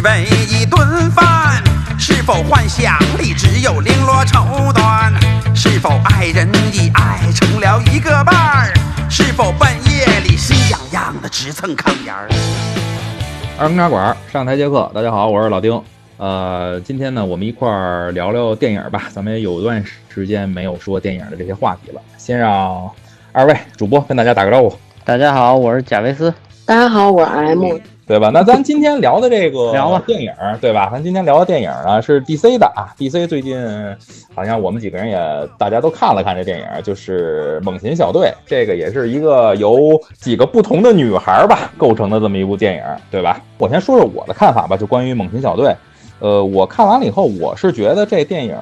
每天忙碌只为一顿饭？是否幻想里只有绫罗绸缎？是否爱人已爱成了一个伴儿？是否半夜里心痒痒的直蹭炕沿儿？二更茶馆上台接客，大家好，我是老丁。呃，今天呢，我们一块儿聊聊电影吧。咱们也有段时间没有说电影的这些话题了。先让二位主播跟大家打个招呼。大家好，我是贾维斯。大家好，我是 M。对吧？那咱今天聊的这个 电影，对吧？咱今天聊的电影呢是 DC 的啊，DC 最近好像我们几个人也大家都看了看这电影，就是《猛禽小队》，这个也是一个由几个不同的女孩吧构成的这么一部电影，对吧？我先说说我的看法吧，就关于《猛禽小队》，呃，我看完了以后，我是觉得这电影。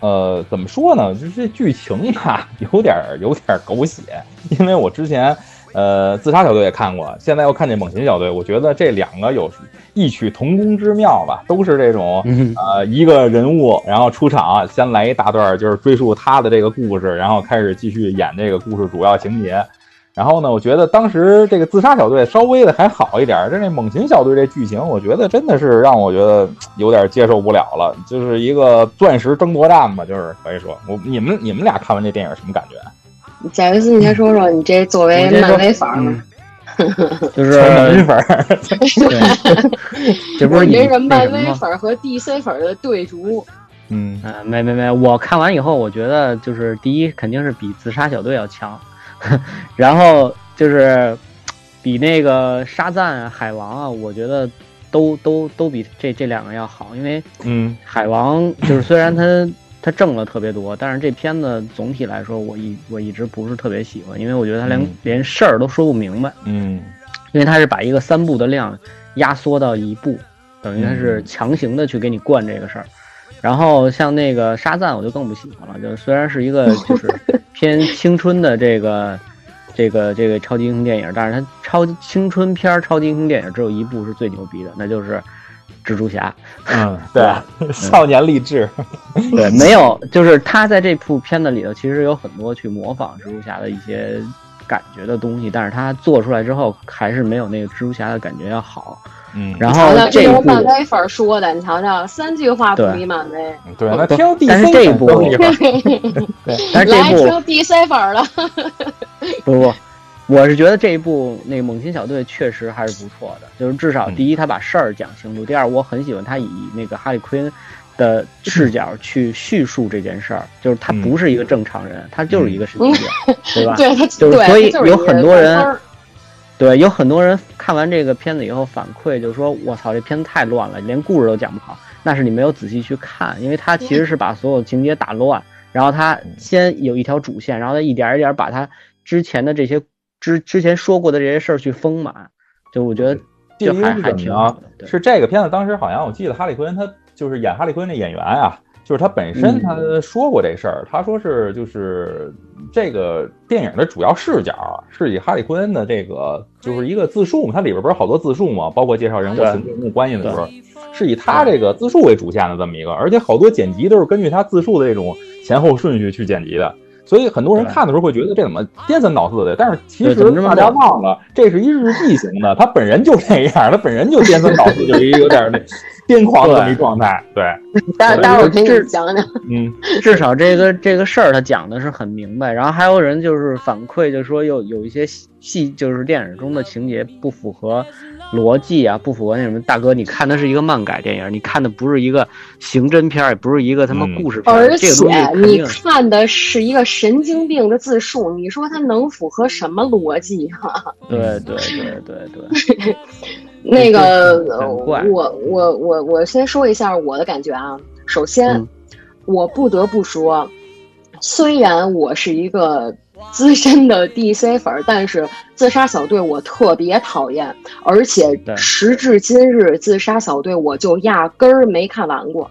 呃，怎么说呢？就是这剧情吧，有点儿有点儿狗血，因为我之前呃自杀小队也看过，现在又看见猛禽小队，我觉得这两个有异曲同工之妙吧，都是这种呃一个人物，然后出场先来一大段，就是追溯他的这个故事，然后开始继续演这个故事主要情节。然后呢，我觉得当时这个自杀小队稍微的还好一点，这那猛禽小队这剧情，我觉得真的是让我觉得有点接受不了了，就是一个钻石争夺战吧，就是可以说，我你们你们俩看完这电影什么感觉？贾维斯，你先说说你这作为漫威粉儿嘛，就是漫威粉儿，对，这不是这是你漫威粉儿和 DC 粉儿的对竹。嗯。嗯，没没没，我看完以后，我觉得就是第一肯定是比自杀小队要强，然后就是比那个沙赞啊、海王啊，我觉得都都都比这这两个要好，因为嗯。海王就是虽然他他挣了特别多，但是这片子总体来说，我一我一直不是特别喜欢，因为我觉得他连、嗯连事儿都说不明白，嗯因为他是把一个三部的量压缩到一部，等于他是强行的去给你灌这个事儿。然后像那个沙赞，我就更不喜欢了。就虽然是一个就是 偏青春的这个这个这个超级英雄电影，但是它超青春片儿超级英雄电影只有一部是最牛逼的，那就是蜘蛛侠。嗯，对，少年励志，对，没有，就是他在这部片子里头，其实有很多去模仿蜘蛛侠的一些感觉的东西，但是他做出来之后，还是没有那个蜘蛛侠的感觉要好。嗯，然后这是漫威粉儿说的，你瞧瞧，三句话不对离漫威。对，DC 但是这一部粉儿说对，但是这来听部 DC 粉儿的，不不，我是觉得这一部那个猛禽小队确实还是不错的，就是至少嗯第一他把事儿讲清楚，第二我很喜欢他以那个哈利奎恩的视角去叙述这件事儿，就是他嗯不是一个正常人，他就是一个神经病，对吧？对他，就是所以有很多人对，有很多人看完这个片子以后反馈，就是说我操，这片子太乱了，连故事都讲不好。那是你没有仔细去看，因为他其实是把所有情节打乱，然后他先有一条主线，然后他一点一点把他之前的这些之之前说过的这些事儿去丰满。就我觉得就这还还挺。是这个片子当时好像我记得哈利奎恩他就是演哈利奎恩那演员啊，就是他本身嗯他说过这事儿，他说是就是这个电影的主要视角啊是以哈利奎恩的这个就是一个自述嘛，它里边不是好多自述嘛，包括介绍人物人物关系的时候，是以他这个自述为主线的这么一个，而且好多剪辑都是根据他自述的这种前后顺序去剪辑的。所以很多人看的时候会觉得这怎么颠三倒四的，但是其实怎么这么大家忘了，这是一日记型的，他本人就这样，他本人就颠三倒四，就是一个有点那 癫狂的一状态。对，待对待会儿给你讲讲。嗯至少这个这个事儿他讲的是很明白，然后还有人就是反馈，就说有有一些戏，就是电影中的情节不符合逻辑啊，不符合那什么。大哥，你看的是一个漫改电影，你看的不是一个刑侦片，也不是一个他妈嗯故事而且你看的是一个神经病的自述，你说他能符合什么逻辑哈啊？对对对对对，那个我我我我先说一下我的感觉啊。首先，嗯我不得不说，虽然我是一个资深的 DC 粉儿，但是自杀小队我特别讨厌，而且时至今日，自杀小队我就压根儿没看完过，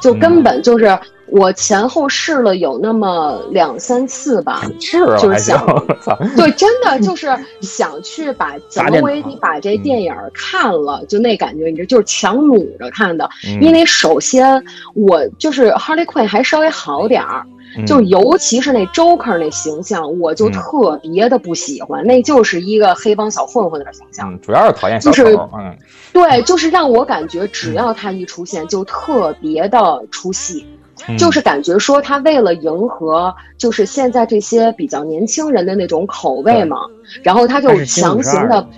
就根本就是我前后试了有那么两三次吧，是啊，就是想，对，真的就是想去把怎么我也得把这电影看了，就那感觉，你这就是强努着看的。嗯。因为首先我就是 Harley Quinn 还稍微好点儿，嗯。就尤其是那 Joker 那形象，我就嗯。特别的不喜欢，那就是一个黑帮小混混的形象。嗯，主要是讨厌小就是丑，嗯。对，就是让我感觉只要他一出现就特别的出戏。嗯。就是感觉说他为了迎合就是现在这些比较年轻人的那种口味嘛，然后他就他是新52强行的，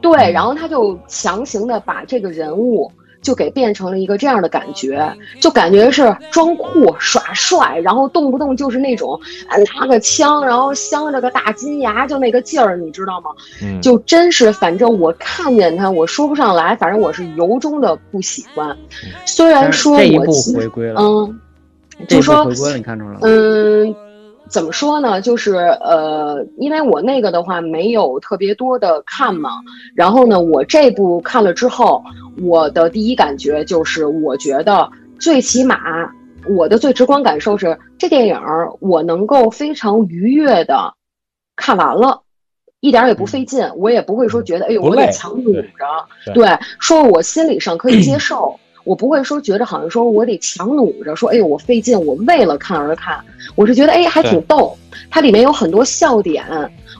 对，嗯。然后他就强行的把这个人物就给变成了一个这样的感觉，就感觉是装酷耍帅，然后动不动就是那种啊拿个枪，然后镶着个大金牙，就那个劲儿，你知道吗？嗯。就真是，反正我看见他，我说不上来，反正我是由衷的不喜欢。虽然说这一部我其实回归了，嗯，就说回归了，你看出来了？嗯，怎么说呢？就是呃，因为我那个的话没有特别多的看嘛，然后呢，我这部看了之后，我的第一感觉就是，我觉得最起码我的最直观感受是，这电影儿我能够非常愉悦的看完了。一点儿也不费劲，我也不会说觉得，哎呦，我得强努对着，对对，说我心理上可以接受，我不会说觉得好像说我得强努着，说哎呦我费劲，我为了看而看，我是觉得哎还挺逗，它里面有很多笑点，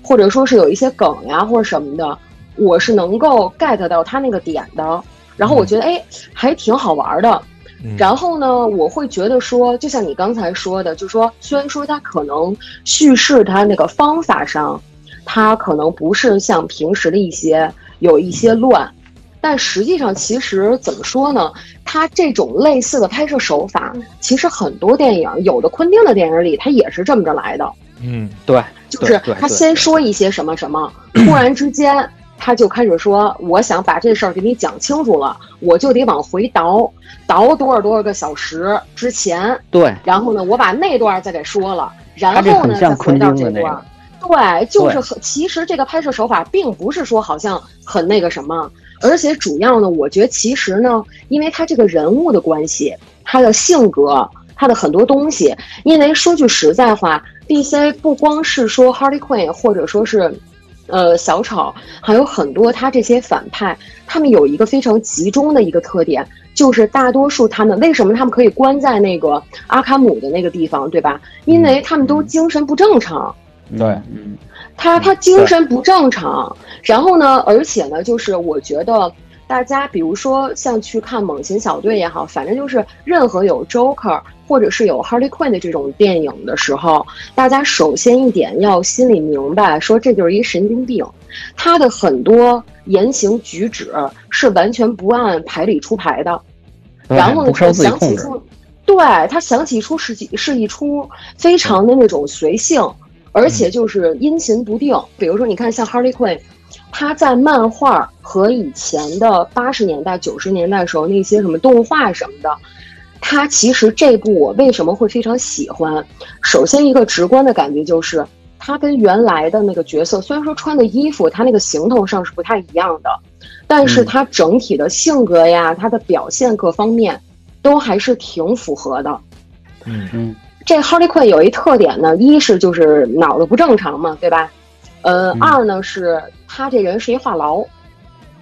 或者说是有一些梗呀或者什么的，我是能够 get 到它那个点的，然后我觉得哎还挺好玩的。嗯。然后呢，我会觉得说，就像你刚才说的，就说虽然说它可能叙事它那个方法上，它可能不是像平时的一些有一些乱，但实际上其实怎么说呢？它这种类似的拍摄手法，其实很多电影，有的昆汀的电影里，它也是这么着来的。嗯对，就是他先说一些什么什么，突然之间他就开始说，我想把这事儿给你讲清楚了，我就得往回倒，倒多少多少个小时之前，对，然后呢，我把那段再给说了，然后呢再回到这段。对，就是很，其实这个拍摄手法并不是说好像很那个什么，而且主要呢，我觉得其实呢，因为他这个人物的关系，他的性格，他的很多东西，因为说句实在话，DC 不光是说 Harley Quinn，或者说是。呃，小丑还有很多，他这些反派，他们有一个非常集中的一个特点，就是大多数他们为什么他们可以关在那个阿卡姆的那个地方，对吧？因为他们都精神不正常。嗯对嗯，他他精神不正常，然后呢，而且呢，就是我觉得大家比如说像去看猛禽小队也好，反正就是任何有 Joker 或者是有 Harley Quinn 的这种电影的时候，大家首先一点要心里明白，说这就是一神经病，他的很多言行举止是完全不按牌理出牌的，然后呢，他想起出，对他想起出是几是一出非常的那种随性，而且就是阴晴不定。比如说，你看像 Harley Quinn，他在漫画和以前的八十年代、九十年代时候那些什么动画什么的，他其实这部我为什么会非常喜欢？首先一个直观的感觉就是。他跟原来的那个角色，虽然说穿的衣服，他那个行头上是不太一样的，但是嗯他整体的性格呀，他的表现各方面，都还是挺符合的。嗯嗯这 Harley Quinn 有一特点呢，一是就是脑子不正常嘛，对吧？呃，嗯二呢是他这人是一话痨，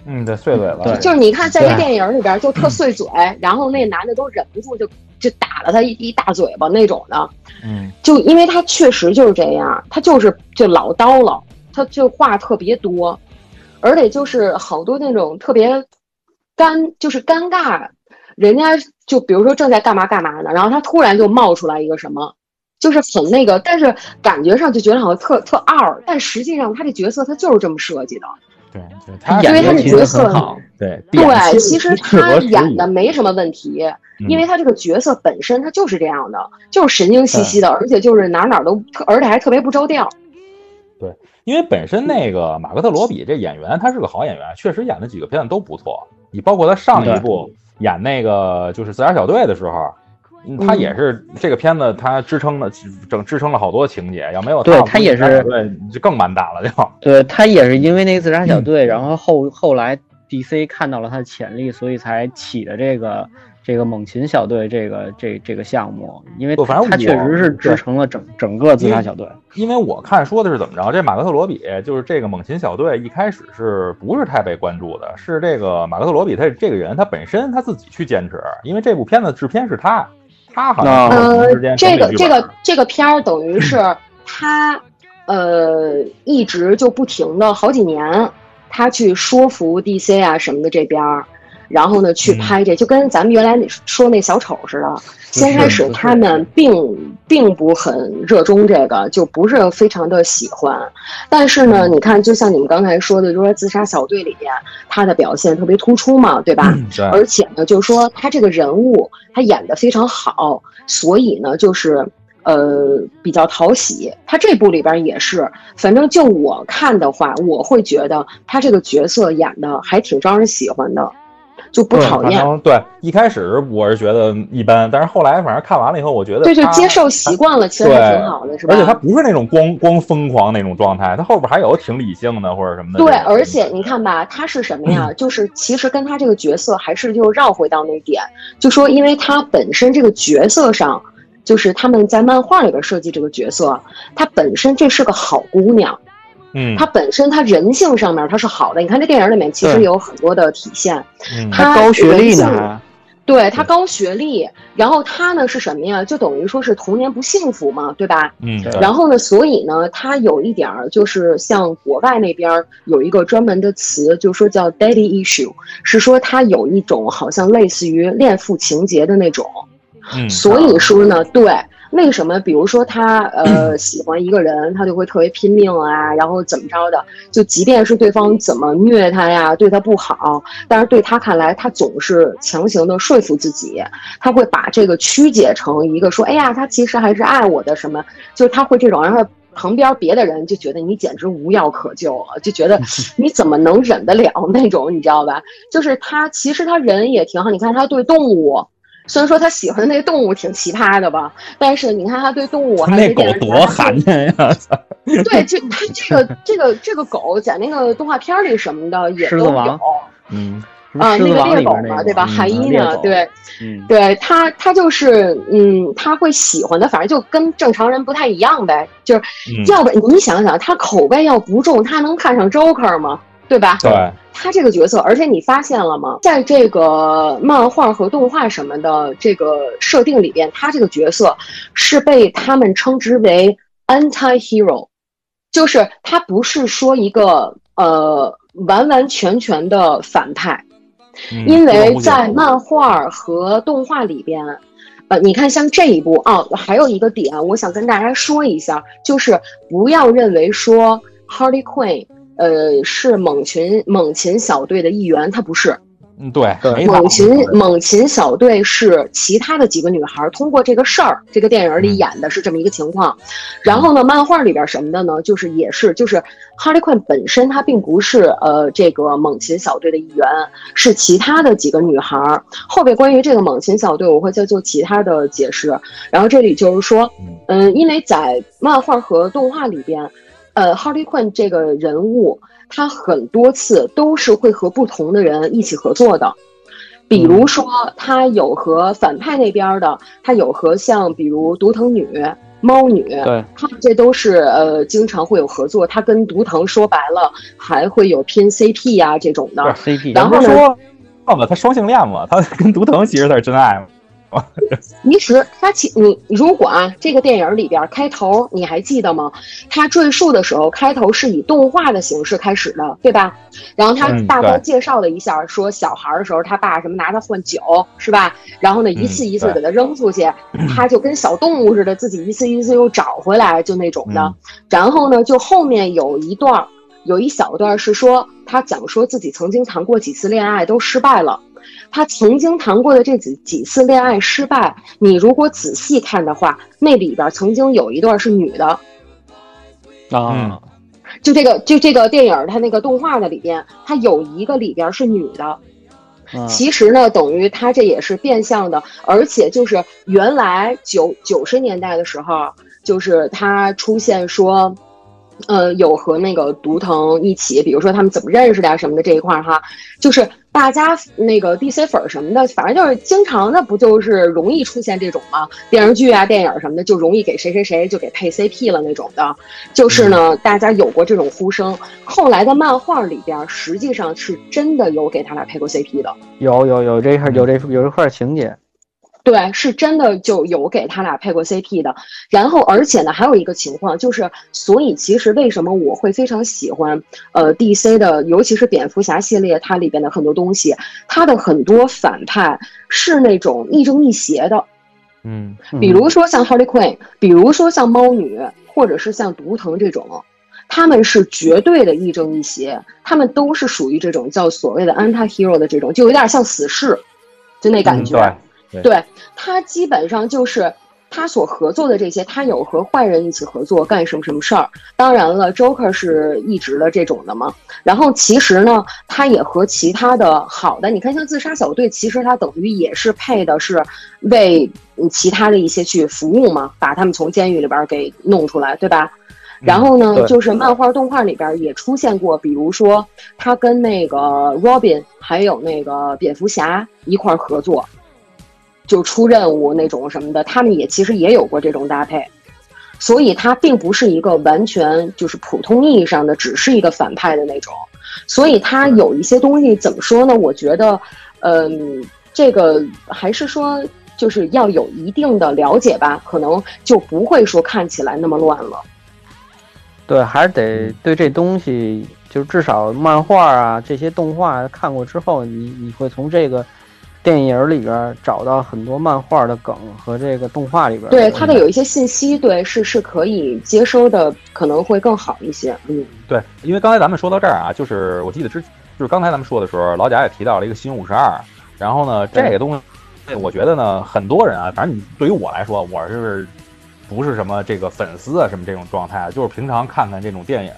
嗯，对，碎嘴了，对就是你看在这电影里边就特碎嘴，然后那男的都忍不住就就打了他一一大嘴巴那种的，嗯就因为他确实就是这样，他就是就老叨唠，他就话特别多，而且就是好多那种特别尴，就是尴尬，人家就比如说正在干嘛干嘛呢，然后他突然就冒出来一个什么。就是很那个，但是感觉上就觉得好像特特二，但实际上他这角色他就是这么设计的。对对，他因为他演的角色很好，对对，其实他演的的没什么问题，嗯因为他这个角色本身他就是这样的，就是神经兮兮的，而且就是哪哪都特，而且还特别不着调。对因为本身那个马格特罗比这演员他是个好演员，确实演的几个片子都不错。你包括他上一部演那个就是自杀小队的时候，嗯他也是这个片子他支撑了整支撑了好多情节，要没有对他他也是对就更完蛋了就。对他也是因为那个自杀小队，然后后后来 DC 看到了他的潜力，所以才起的这个这个猛禽小队这个这这个项目，因为不反正他确实是支撑了整整个自杀小队。因为我看说的是怎么着，这马克特罗比就是这个猛禽小队一开始是不是太被关注的？是这个马克特罗比他这个人他本身他自己去坚持，因为这部片子制片是他，他好像这个这个这个片儿等于是 他呃一直就不停的好几年，他去说服 DC 啊什么的这边儿，然后呢去嗯拍这，就跟咱们原来那说那小丑似的。先开始他们并并不很热衷这个，就不是非常的喜欢。但是呢，你看，就像你们刚才说的，就说《自杀小队》里边他的表现特别突出嘛，对吧？对而且呢，就是说他这个人物他演的非常好，所以呢，就是呃比较讨喜。他这部里边也是，反正就我看的话，我会觉得他这个角色演的还挺招人喜欢的，就不讨厌。对，一开始我是觉得一般，但是后来反正看完了以后，我觉得对，就接受习惯了，其实还挺好的，是吧？而且他不是那种光光疯狂那种状态，他后边还有挺理性的或者什么的。对，而且你看吧，他是什么呀？就是其实跟他这个角色还是就绕回到那点，就说因为他本身这个角色上，就是他们在漫画里边设计这个角色，他本身这是个好姑娘，嗯，他本身他人性上面他是好的。你看这电影里面其实有很多的体现，嗯他高学历呢，对他高学历，然后他呢是什么呀？就等于说是童年不幸福嘛，对吧？嗯，然后呢，所以呢，他有一点儿就是像国外那边儿有一个专门的词，就说叫 “daddy issue”，是说他有一种好像类似于恋父情节的那种。嗯，所以说呢，对，为什么？比如说他呃 喜欢一个人，他就会特别拼命啊，然后怎么着的？就即便是对方怎么虐他呀，对他不好，但是对他看来，他总是强行的说服自己，他会把这个曲解成一个说，哎呀，他其实还是爱我的什么，就是他会这种，然后旁边别的人就觉得你简直无药可救了，就觉得 你怎么能忍得了那种，你知道吧？就是他其实他人也挺好，你看他对动物。虽然说他喜欢的那动物挺奇葩的吧，但是你看他对动物还那狗多还寒碜呀！对，就他这个这个这个狗在那个动画片里什么的也都有狮子王嗯，啊，那个猎狗嘛，对吧？韩一呢，对嗯，对，他他就是嗯，他会喜欢的，反正就跟正常人不太一样呗。就是嗯要不你想想，他口味要不重，他能看上 Joker 吗？对吧？对，他这个角色，而且你发现了吗？在这个漫画和动画什么的这个设定里边，他这个角色是被他们称之为 anti-hero，就是他不是说一个呃完完全全的反派，嗯因为在漫画和动画里边。呃，你看，像这一部啊，还有一个点，我想跟大家说一下，就是不要认为说 Harley Quinn，呃，是猛禽猛禽小队的一员，他不是。嗯，对，猛禽猛禽小队是其他的几个女孩通过这个事儿，这个电影里嗯演的是这么一个情况。然后呢，漫画里边什么的呢，就是也是就是哈利昆本身她并不是呃这个猛禽小队的一员，是其他的几个女孩儿。后边关于这个猛禽小队，我会再做其他的解释。然后这里就是说，嗯，因为在漫画和动画里边，呃，哈利昆这个人物，他很多次都是会和不同的人一起合作的。比如说，他有和反派那边的，他有和像比如毒藤女、猫女，对，他们这都是呃经常会有合作。他跟毒藤说白了，还会有拼 CP 呀、这种的。CP，然后呢他双性恋嘛，他跟毒藤其实才是真爱嘛。其实他其你如果啊，这个电影里边开头你还记得吗？他赘述的时候，开头是以动画的形式开始的，对吧？然后他嗯大概介绍了一下，说小孩的时候他爸什么拿他换酒，是吧？然后呢，一次一次给他扔出去，他就跟小动物似的，自己一次一次又找回来，就那种的。嗯然后呢，就后面有一段，有一小段是说他讲说自己曾经谈过几次恋爱都失败了。他曾经谈过的这几几次恋爱失败，你如果仔细看的话，那里边曾经有一段是女的，啊，就这个就这个电影它那个动画的里边，它有一个里边是女的。嗯其实呢，等于它这也是变相的，而且就是原来九九十年代的时候，就是他出现说，呃，有和那个毒藤一起，比如说他们怎么认识的呀什么的这一块儿哈，就是大家那个 DC 粉儿什么的，反正就是经常的不就是容易出现这种吗，电视剧啊、电影什么的就容易给谁谁谁就给配 CP 了那种的，就是呢，大家有过这种呼声。后来的漫画里边，实际上是真的有给他俩配过 CP 的。有有有这块有这有这块情节，对，是真的就有给他俩配过 CP 的。然后，而且呢，还有一个情况就是，所以其实为什么我会非常喜欢呃 DC 的，尤其是蝙蝠侠系列，它里边的很多东西，它的很多反派是那种亦正亦邪的。嗯，比如说像 Harley Quinn，比如说像猫女，或者是像毒藤这种，他们是绝对的亦正亦邪，他们都是属于这种叫所谓的 anti-hero 的这种，就有点像死侍，就那感觉。嗯对对他基本上就是他所合作的这些，他有和坏人一起合作干什么什么事儿。当然了，Joker 是一直的这种的嘛。然后其实呢，他也和其他的好的，你看像自杀小队，其实他等于也是配的是为嗯其他的一些去服务嘛，把他们从监狱里边给弄出来，对吧？然后呢，对就是漫画、动画里边也出现过，比如说他跟那个 Robin 还有那个蝙蝠侠一块合作，就出任务那种什么的，他们也其实也有过这种搭配，所以他并不是一个完全就是普通意义上的只是一个反派的那种，所以他有一些东西怎么说呢？我觉得，嗯，这个还是说就是要有一定的了解吧，可能就不会说看起来那么乱了。对，还是得对这东西，就至少漫画啊这些动画看过之后，你你会从这个电影里边找到很多漫画的梗和这个动画里边对它的有一些信息，对是是可以接收的，可能会更好一些。嗯，对，因为刚才咱们说到这儿啊，就是我记得之就是刚才咱们说的时候，老贾也提到了一个新五十二，然后呢，这个东西，我觉得呢，很多人啊，反正你对于我来说，我是不是什么这个粉丝啊，什么这种状态啊，就是平常看看这种电影，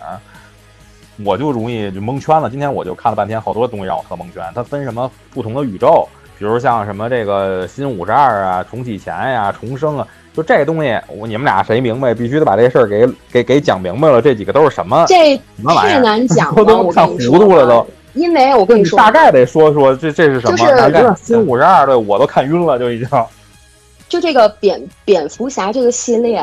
我就容易就蒙圈了。今天我就看了半天，好多东西让我特蒙圈。它分什么不同的宇宙，比如像什么这个新五十二啊、重启前呀、重生啊，就这东西，我你们俩谁明白，必须得把这事儿给给给讲明白了。这几个都是什么？这什么玩意儿太难讲 我了，都看我跟你说糊涂了都。因为我跟你说，大概得说说这这是什么？就是大概新五十二对我都看晕了，就已经。就这个蝙蝙蝠侠这个系列，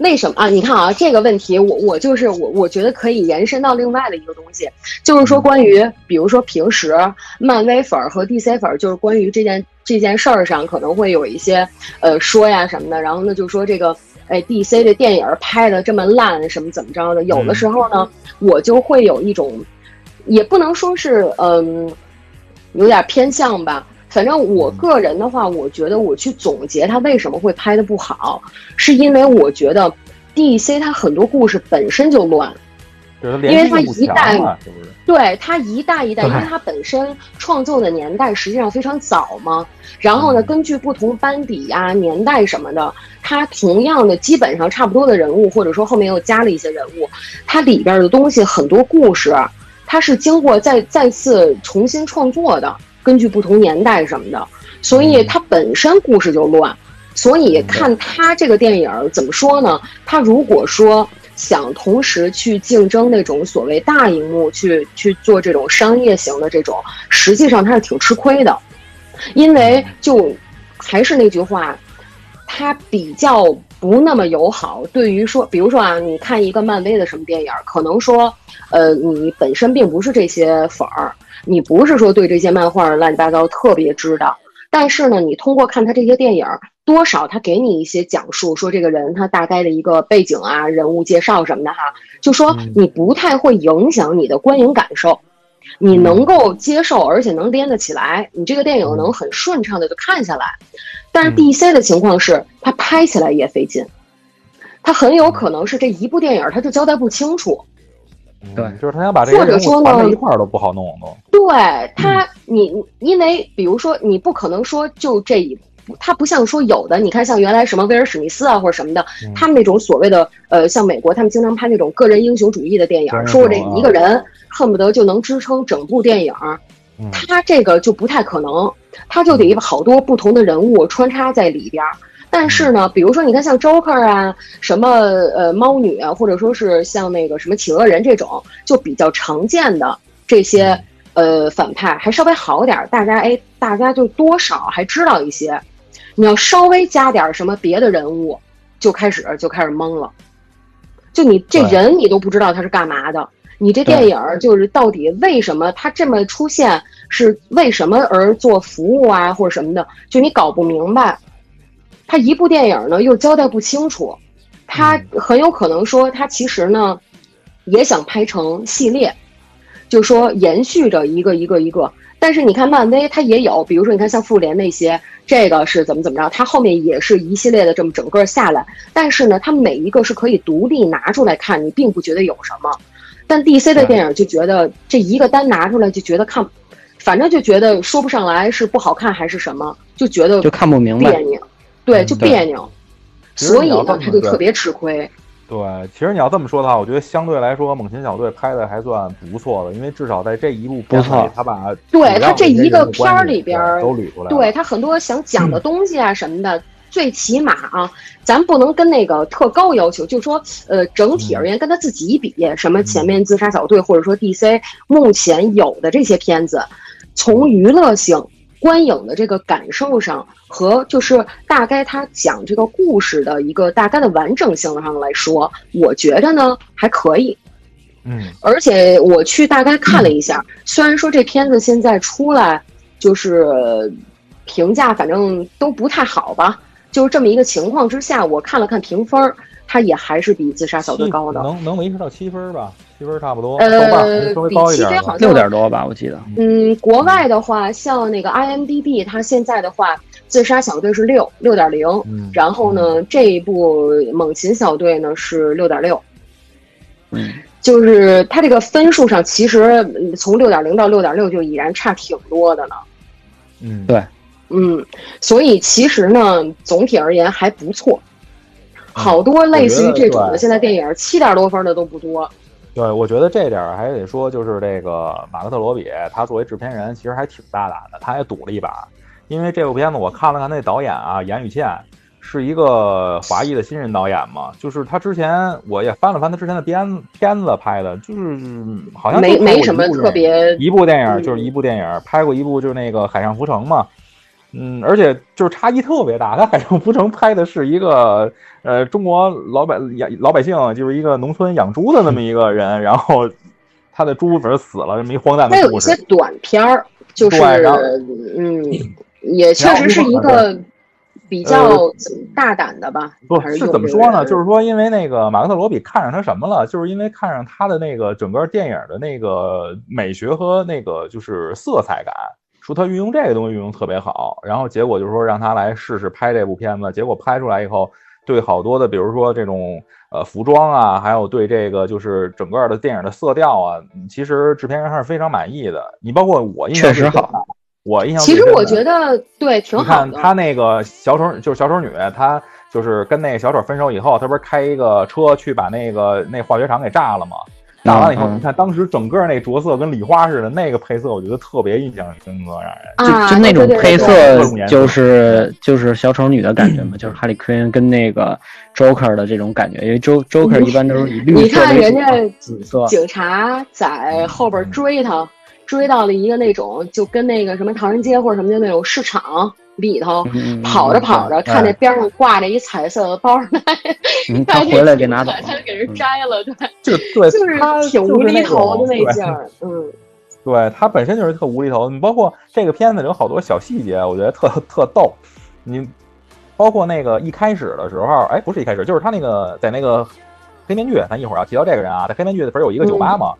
为什么啊？你看啊，这个问题我我就是我我觉得可以延伸到另外的一个东西，就是说关于比如说平时漫威粉儿和 DC 粉儿，就是关于这件这件事儿上可能会有一些呃说呀什么的，然后呢就说这个。哎，DC 的电影拍的这么烂，什么怎么着的？有的时候呢，我就会有一种，也不能说是嗯，有点偏向吧。反正我个人的话，我觉得我去总结它为什么会拍的不好，是因为我觉得 DC 它很多故事本身就乱，因为它一代强啊，是不是？对它一代一代，因为它本身创作的年代实际上非常早嘛。然后呢，嗯根据不同班底呀、年代什么的，它同样的基本上差不多的人物，或者说后面又加了一些人物，它里边的东西很多故事，它是经过再再次重新创作的，根据不同年代什么的，所以它本身故事就乱。所以看他这个电影儿怎么说呢？他如果说想同时去竞争那种所谓大荧幕去去做这种商业型的这种，实际上他是挺吃亏的，因为就还是那句话，他比较不那么友好。对于说，比如说啊，你看一个漫威的什么电影儿，可能说，呃，你本身并不是这些粉儿，你不是说对这些漫画儿乱七八糟特别知道，但是呢，你通过看他这些电影儿，多少他给你一些讲述，说这个人他大概的一个背景啊、人物介绍什么的哈，就说你不太会影响你的观影感受，你能够接受，而且能连得起来，你这个电影能很顺畅的就看下来。但是 DC 的情况是，它拍起来也费劲，它很有可能是这一部电影它就交代不清楚，对。嗯就是他想把这个人物或者说呢一块儿都不好弄都。对他，你因为比如说，你不可能说就这一，他不像说有的，你看像原来什么威尔史密斯啊或者什么的，他们那种所谓的呃，像美国他们经常拍那种个人英雄主义的电影说我这一个人恨不得就能支撑整部电影，嗯他这个就不太可能，他就得好多不同的人物穿插在里边儿。但是呢，比如说你看像 Joker 啊，什么呃猫女啊，或者说是像那个什么企鹅人这种，就比较常见的这些呃反派还稍微好点儿，大家哎大家就多少还知道一些。你要稍微加点什么别的人物，就开始就开始懵了。就你这人你都不知道他是干嘛的，你这电影就是到底为什么它这么出现，是为什么而做服务啊或者什么的，就你搞不明白。他一部电影呢又交代不清楚，他很有可能说他其实呢也想拍成系列，就说延续着一个一个一个。但是你看漫威，它也有，比如说你看像复联那些，这个是怎么怎么着，它后面也是一系列的这么整个下来。但是呢，它每一个是可以独立拿出来看，你并不觉得有什么。但 DC 的电影就觉得这一个单拿出来就觉得看，反正就觉得说不上来是不好看还是什么，就觉得就看不明白，别扭，对，就别扭。所以呢，他就特别吃亏。对，其实你要这么说的话，我觉得相对来说，猛禽小队拍的还算不错的，因为至少在这一部片里，他把对他这一个片儿里边都捋出来，对他很多想讲的东西啊什么的，最起码啊，咱不能跟那个特高要求，就说呃，整体而言跟他自己比，什么前面自杀小队或者说 DC 目前有的这些片子，从娱乐性。观影的这个感受上，和就是大概他讲这个故事的一个大概的完整性上来说，我觉得呢还可以。嗯，而且我去大概看了一下，虽然说这片子现在出来就是评价反正都不太好吧，就是这么一个情况之下，我看了看评分，它也还是比自杀小队高的，能能维持到七分吧。七分差不多，呃，比七分好像六点多吧，我记得。嗯，国外的话，像那个 IMDB，它现在的话，自杀小队是六六点零，然后呢，这一部猛禽小队呢是六点六。嗯，就是它这个分数上，其实从六点零到六点六就已然差挺多的了。嗯，对，嗯，所以其实呢，总体而言还不错。好多类似于这种的，现在电影七点多分的都不多。对，我觉得这点还得说，就是这个马克特罗比，他作为制片人，其实还挺大胆的，他也赌了一把。因为这部片子我看了看，那导演啊，严雨倩是一个华裔的新人导演嘛，就是他之前我也翻了翻他之前的片片子拍的，就是好像没没什么特别一部电影，就是一部电影拍过一部，就是那个《海上浮城》嘛。嗯，而且就是差异特别大。他《海上浮城》拍的是一个呃中国老百养老百姓，就是一个农村养猪的那么一个人，然后他的猪粉死了，这么一荒诞的故事。有一些短片儿，就是嗯，也确实是一个比较大胆的吧？不是怎么说呢？就是说，因为那个马克特罗比看上他什么了？就是因为看上他的那个整个电影的那个美学和那个就是色彩感。说他运用这个东西运用特别好，然后结果就是说让他来试试拍这部片子，结果拍出来以后，对好多的，比如说这种呃服装啊，还有对这个就是整个的电影的色调啊，其实制片人还是非常满意的。你包括我印象确实好，我印象其实我觉得对挺好的。你看他那个小丑就是小丑女，她就是跟那个小丑分手以后，她不是开一个车去把那个那化学厂给炸了吗？打完了以后，你看当时整个那着色跟礼花似的，那个配色我觉得特别印象深刻，让人就就那种配色，就是就是小丑女的感觉嘛，就是哈利奎恩跟那个 Joker 的这种感觉，因为 Jo Joker 一般都是以绿色为主，紫色。警察在后边追他，追到了一个那种就跟那个什么唐人街或者什么的那种市场。里头跑着跑着，看那边上挂着一彩色的包袋，他回来给拿走，他就给人摘了，对，就对，就是挺无厘头的那劲儿，嗯，对他本身就是特无厘头。你包括这个片子有好多小细节，我觉得特特逗。你包括那个一开始的时候，哎，不是一开始，就是他那个在那个黑面具，咱一会儿要提到这个人啊，在黑面具不是有一个酒吧吗？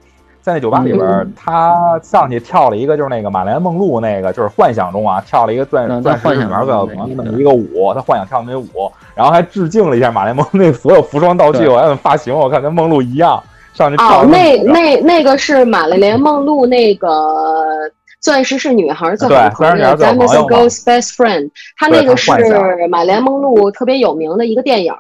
在那酒吧里边，他上去跳了一个，就是那个马莲梦露那个，就是幻想中啊，跳了一个钻钻石女孩最要怎么那么一个舞，他幻想跳那舞，然后还致敬了一下马莲梦那所有服装道具，我还有发型，我看跟梦露一样，上去哦跳，那那那个是玛丽莲梦露那个。钻石是女孩最好的对朋友钻石女孩最好 d 朋 a 友 m 嘛 i s Girl's Best Friend，他那个是她幻想。玛丽莲梦露特别有名的一个电影，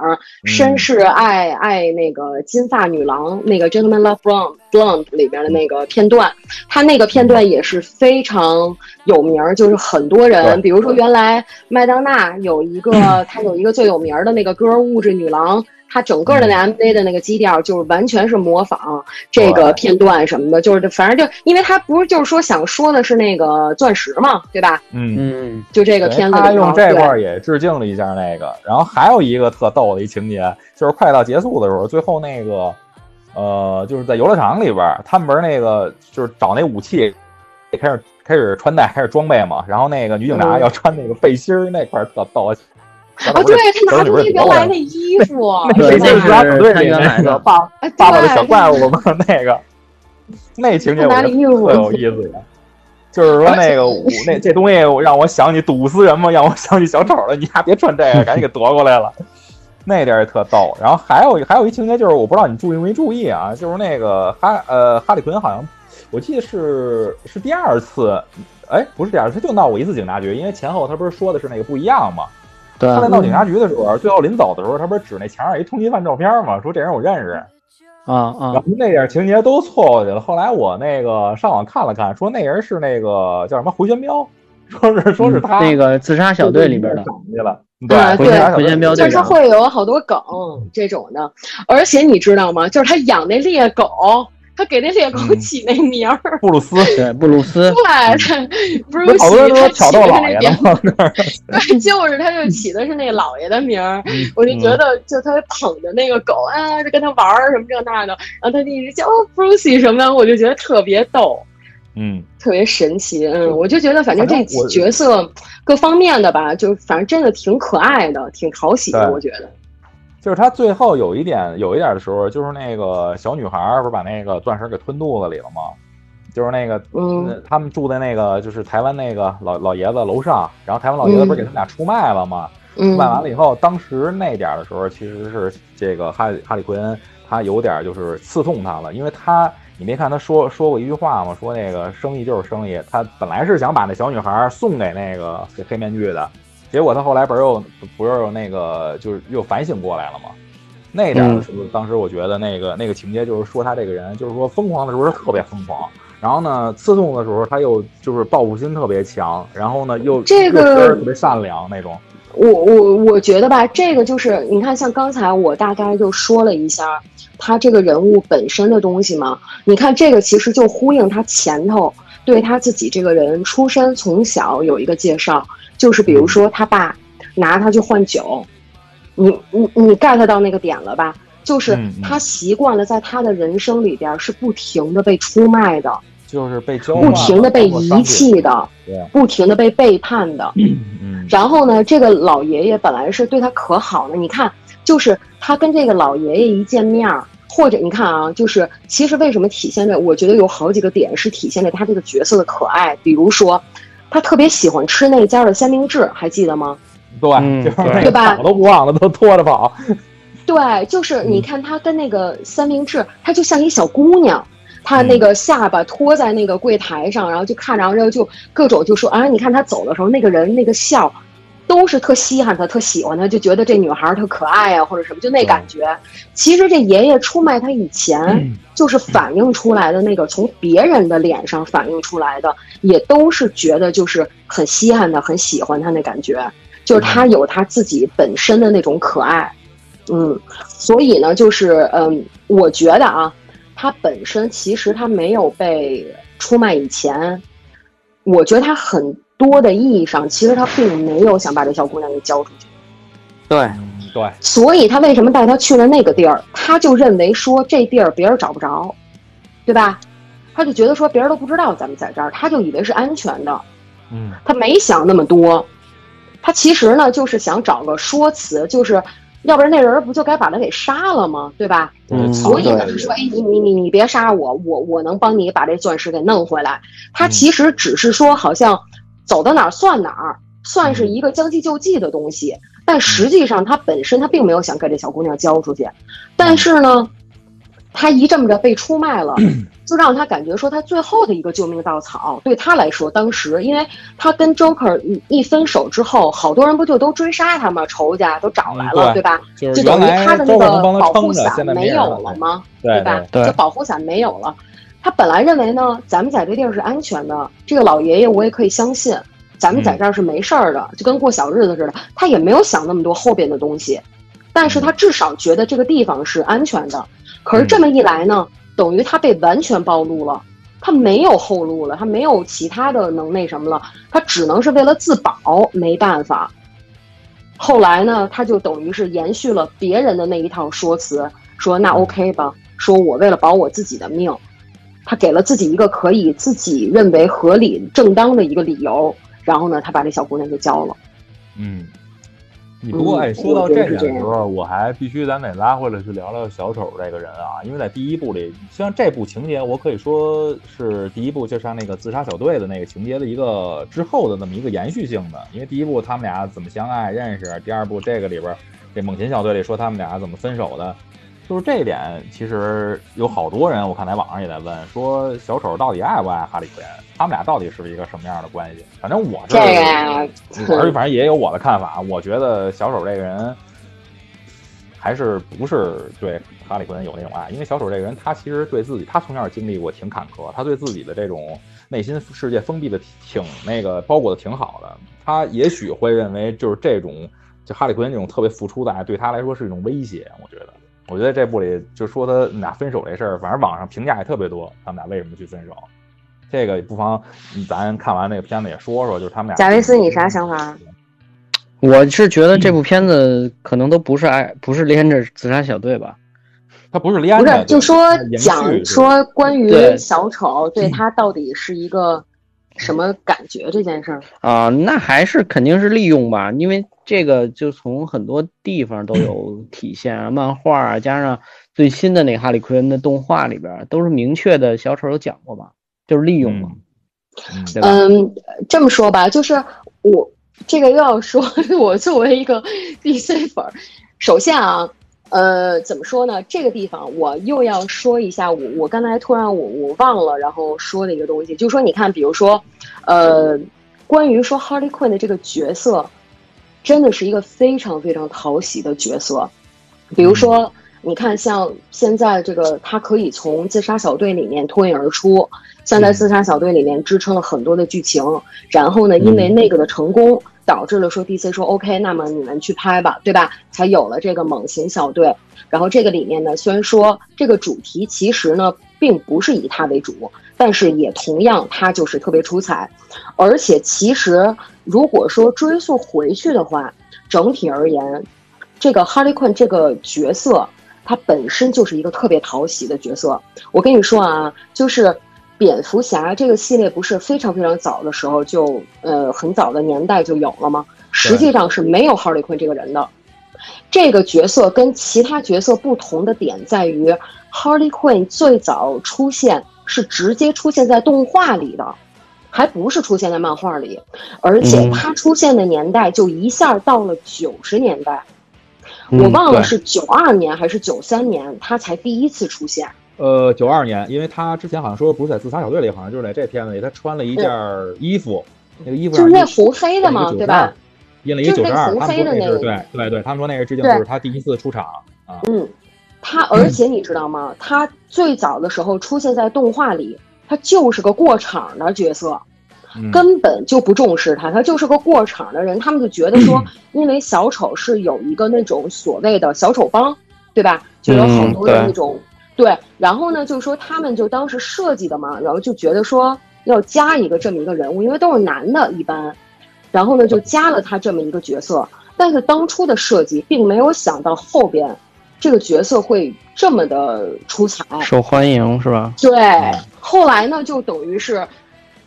绅士爱爱那个金发女郎，那个 Gentleman Love Blonde Blonde 里边的那个片段，他那个片段也是非常有名儿，就是很多人，比如说原来麦当娜有一个，他有一个最有名儿的那个歌《物质女郎》。她整个的那 MV 的那个基调就是完全是模仿这个片段什么的，就是反正就因为她不是就是说想说的是那个钻石嘛，对吧？嗯。嗯，就这个片子用这对块儿也致敬了一下那个，然后还有一个特逗的一情节，就是快到结束的时候，最后那个，呃，就是在游乐场里边，他们不是那个就是找那武器，开始开始穿戴，开始装备嘛，然后那个女警察嗯要穿那个背心儿那块儿特逗。哦，对他拿出那原来那衣服，对那那是是队里他原来的那个爸哎爸爸的小怪物嘛，那个 那情节我特有意思的。就是说那个我 那这东西让我想起赌死人嘛，让我想起小丑了。你还别穿这个，赶紧给夺过来了。那点儿也特逗。然后还有还有一情节就是我不知道你注意没注意啊，就是那个哈呃哈利奎恩好像我记得是是第二次，哎不是第二次，他就闹过一次警察局，因为前后他不是说的是那个不一样嘛。对他在闹警察局的时候，最后临走的时候，他不是指那墙上一通缉犯照片嘛，说这人我认识。啊啊然后那点情节都错过去了。后来我那个上网看了看，说那人是那个叫什么回旋镖，说是说是他、嗯那个自杀小队里边的，对回旋回旋镖就是他，会有好多梗这种的，而且你知道吗？就是他养那猎狗，他给那猎狗嗯起那名儿，布鲁斯，对布鲁斯，对，他不是好多人他都挑逗起的是那名老爷的嘛。对，就是他就起的是那老爷的名儿，嗯我就觉得就他捧着那个狗啊，就跟他玩儿什么这那的，然后他就一直叫哦 Brucey 什么的，我就觉得特别逗。嗯，特别神奇，嗯，我就觉得反正这角色各方面的吧，就反正真的挺可爱的，挺讨喜的，我觉得。就是他最后有一点有一点的时候，就是那个小女孩不是把那个钻石给吞肚子里了吗？就是那个，嗯呃他们住在那个就是台湾那个老老爷子楼上，然后台湾老爷子不是给他们俩出卖了吗？嗯，卖完了以后，当时那点儿的时候，其实是这个哈利哈利奎恩他有点就是刺痛他了，因为他你没看他说说过一句话吗？说那个生意就是生意，他本来是想把那小女孩送给那个黑黑面具的，结果他后来不是又不是又那个就是又反省过来了吗？那点儿的时候，当时我觉得那个那个情节就是说他这个人就是说疯狂的时候他特别疯狂，然后呢刺痛的时候他又就是报复心特别强，然后呢又这个又特别善良那种。我我我觉得吧，这个就是你看，像刚才我大概就说了一下他这个人物本身的东西嘛。你看这个其实就呼应他前头对他自己这个人出身从小有一个介绍，就是比如说他爸拿他去换酒，你你你 get 到那个点了吧？就是他习惯了在他的人生里边是不停的被出卖的，就是被交，不停的被遗弃的，不停的被背叛的。嗯，然后呢，这个老爷爷本来是对他可好了，你看，就是他跟这个老爷爷一见面儿，或者你看啊，就是其实为什么体现着，我觉得有好几个点是体现着他这个角色的可爱，比如说，他特别喜欢吃那家的三明治，还记得吗？对，嗯就是对。吧？跑都不忘了，都拖着跑，对，就是你看他跟那个三明治，他就像一小姑娘，他那个下巴托在那个柜台上，然后就看着，然后就各种就说啊，你看他走的时候那个人那个笑，都是特稀罕他，特喜欢他，就觉得这女孩特可爱啊，或者什么，就那感觉。其实这爷爷出卖他以前，就是反映出来的那个从别人的脸上反映出来的，也都是觉得就是很稀罕他，很喜欢他那感觉，就是他有他自己本身的那种可爱。嗯，所以呢，就是嗯，我觉得啊，他本身其实他没有被出卖以前，我觉得他很多的意义上，其实他并没有想把这小姑娘给交出去，对，嗯，对，所以他为什么带她去了那个地儿？他就认为说这地儿别人找不着，对吧？他就觉得说别人都不知道咱们在这儿，他就以为是安全的，嗯，他没想那么多，他其实呢就是想找个说辞，就是要不然那人不就该把他给杀了吗？对吧？嗯所以呢他说，哎，你你你你别杀我，我我能帮你把这钻石给弄回来。他嗯其实只是说，好像走到哪儿算哪儿，算是一个将计就计的东西。但实际上，他本身他并没有想给这小姑娘交出去。但是呢，他一这么着被出卖了，就让他感觉说他最后的一个救命稻草，对他来说，当时因为他跟 Joker 一分手之后，好多人不就都追杀他吗？仇家都找来了，对吧？就等于他的那个保护伞没有了吗？对吧？对，这保护伞没有了。他本来认为呢，咱们在这地儿是安全的，这个老爷爷我也可以相信，咱们在这儿是没事儿的，就跟过小日子似的。他也没有想那么多后边的东西，但是他至少觉得这个地方是安全的。可是这么一来呢，等于他被完全暴露了，他没有后路了，他没有其他的能那什么了，他只能是为了自保，没办法。后来呢，他就等于是延续了别人的那一套说辞，说那 OK 吧，说我为了保我自己的命。他给了自己一个可以自己认为合理正当的一个理由，然后呢，他把这小姑娘给交了。嗯，你不过哎，说到这点的时候，我还必须咱得拉回来去聊聊小丑这个人啊，因为在第一部里，像这部情节，我可以说是第一部就像那个自杀小队的那个情节的一个之后的那么一个延续性的，因为第一部他们俩怎么相爱认识，第二部这个里边这猛禽小队里说他们俩怎么分手的。就是这一点，其实有好多人，我看在网上也在问，说小丑到底爱不爱哈利奎恩？他们俩到底是一个什么样的关系？反正我是，我是反正也有我的看法。我觉得小丑这个人还是不是对哈利奎恩有那种爱，因为小丑这个人他其实对自己，他从小经历过挺坎坷，他对自己的这种内心世界封闭的挺那个包裹的挺好的。他也许会认为，就是这种就哈利奎恩这种特别付出的爱，对他来说是一种威胁。我觉得。我觉得这部里就说他们俩分手这事儿，反正网上评价也特别多。他们俩为什么去分手？这个不妨咱看完那个片子也说说，就是他们俩。贾维斯，你啥想法？我是觉得这部片子可能都不是爱，不是连着自杀小队吧？他不是连着，不是就说讲说关于小丑对他到底是一个什么感觉这件事儿啊？那还是肯定是利用吧，因为。这个就从很多地方都有体现啊，漫画啊，加上最新的那个哈利奎恩的动画里边，都是明确的小丑有讲过嘛，就是利用嘛，嗯，这么说吧，就是我这个又要说，我作为一个 DC 粉，首先啊，呃，怎么说呢？这个地方我又要说一下，我我刚才突然我我忘了，然后说的一个东西，就是说你看，比如说，呃，关于说 Harley Quinn 的这个角色。真的是一个非常非常讨喜的角色，比如说，你看，像现在这个，他可以从自杀小队里面脱颖而出，像在自杀小队里面支撑了很多的剧情，然后呢，因为那个的成功，导致了说 DC 说 OK，那么你们去拍吧，对吧？才有了这个猛禽小队。然后这个里面呢，虽然说这个主题其实呢，并不是以它为主，但是也同样它就是特别出彩，而且其实。如果说追溯回去的话，整体而言，这个哈利昆这个角色，他本身就是一个特别讨喜的角色。我跟你说啊，就是蝙蝠侠这个系列不是非常非常早的时候就呃很早的年代就有了吗？实际上是没有哈利昆这个人的。这个角色跟其他角色不同的点在于，Harley Quinn 最早出现是直接出现在动画里的。还不是出现在漫画里，而且它出现的年代就一下到了九十年代，我忘了是九二年还是九三年，它才第一次出现。呃，九二年，因为他之前好像说不是在自杀小队里，好像就是在这片子里，他穿了一件衣服，那个衣服就是那红黑的嘛，对吧？印了一个九十二，红黑的那个，对对对，他们说那个致敬就是他第一次出场啊。嗯，他而且你知道吗？他最早的时候出现在动画里。他就是个过场的角色，根本就不重视他，他就是个过场的人。他们就觉得说，因为小丑是有一个那种所谓的小丑帮，对吧？就有好多的那种对。然后呢，就是说他们就当时设计的嘛，然后就觉得说要加一个这么一个人物，因为都是男的，一般。然后呢，就加了他这么一个角色。但是当初的设计并没有想到后边。这个角色会这么的出彩，受欢迎是吧？对，后来呢，就等于是，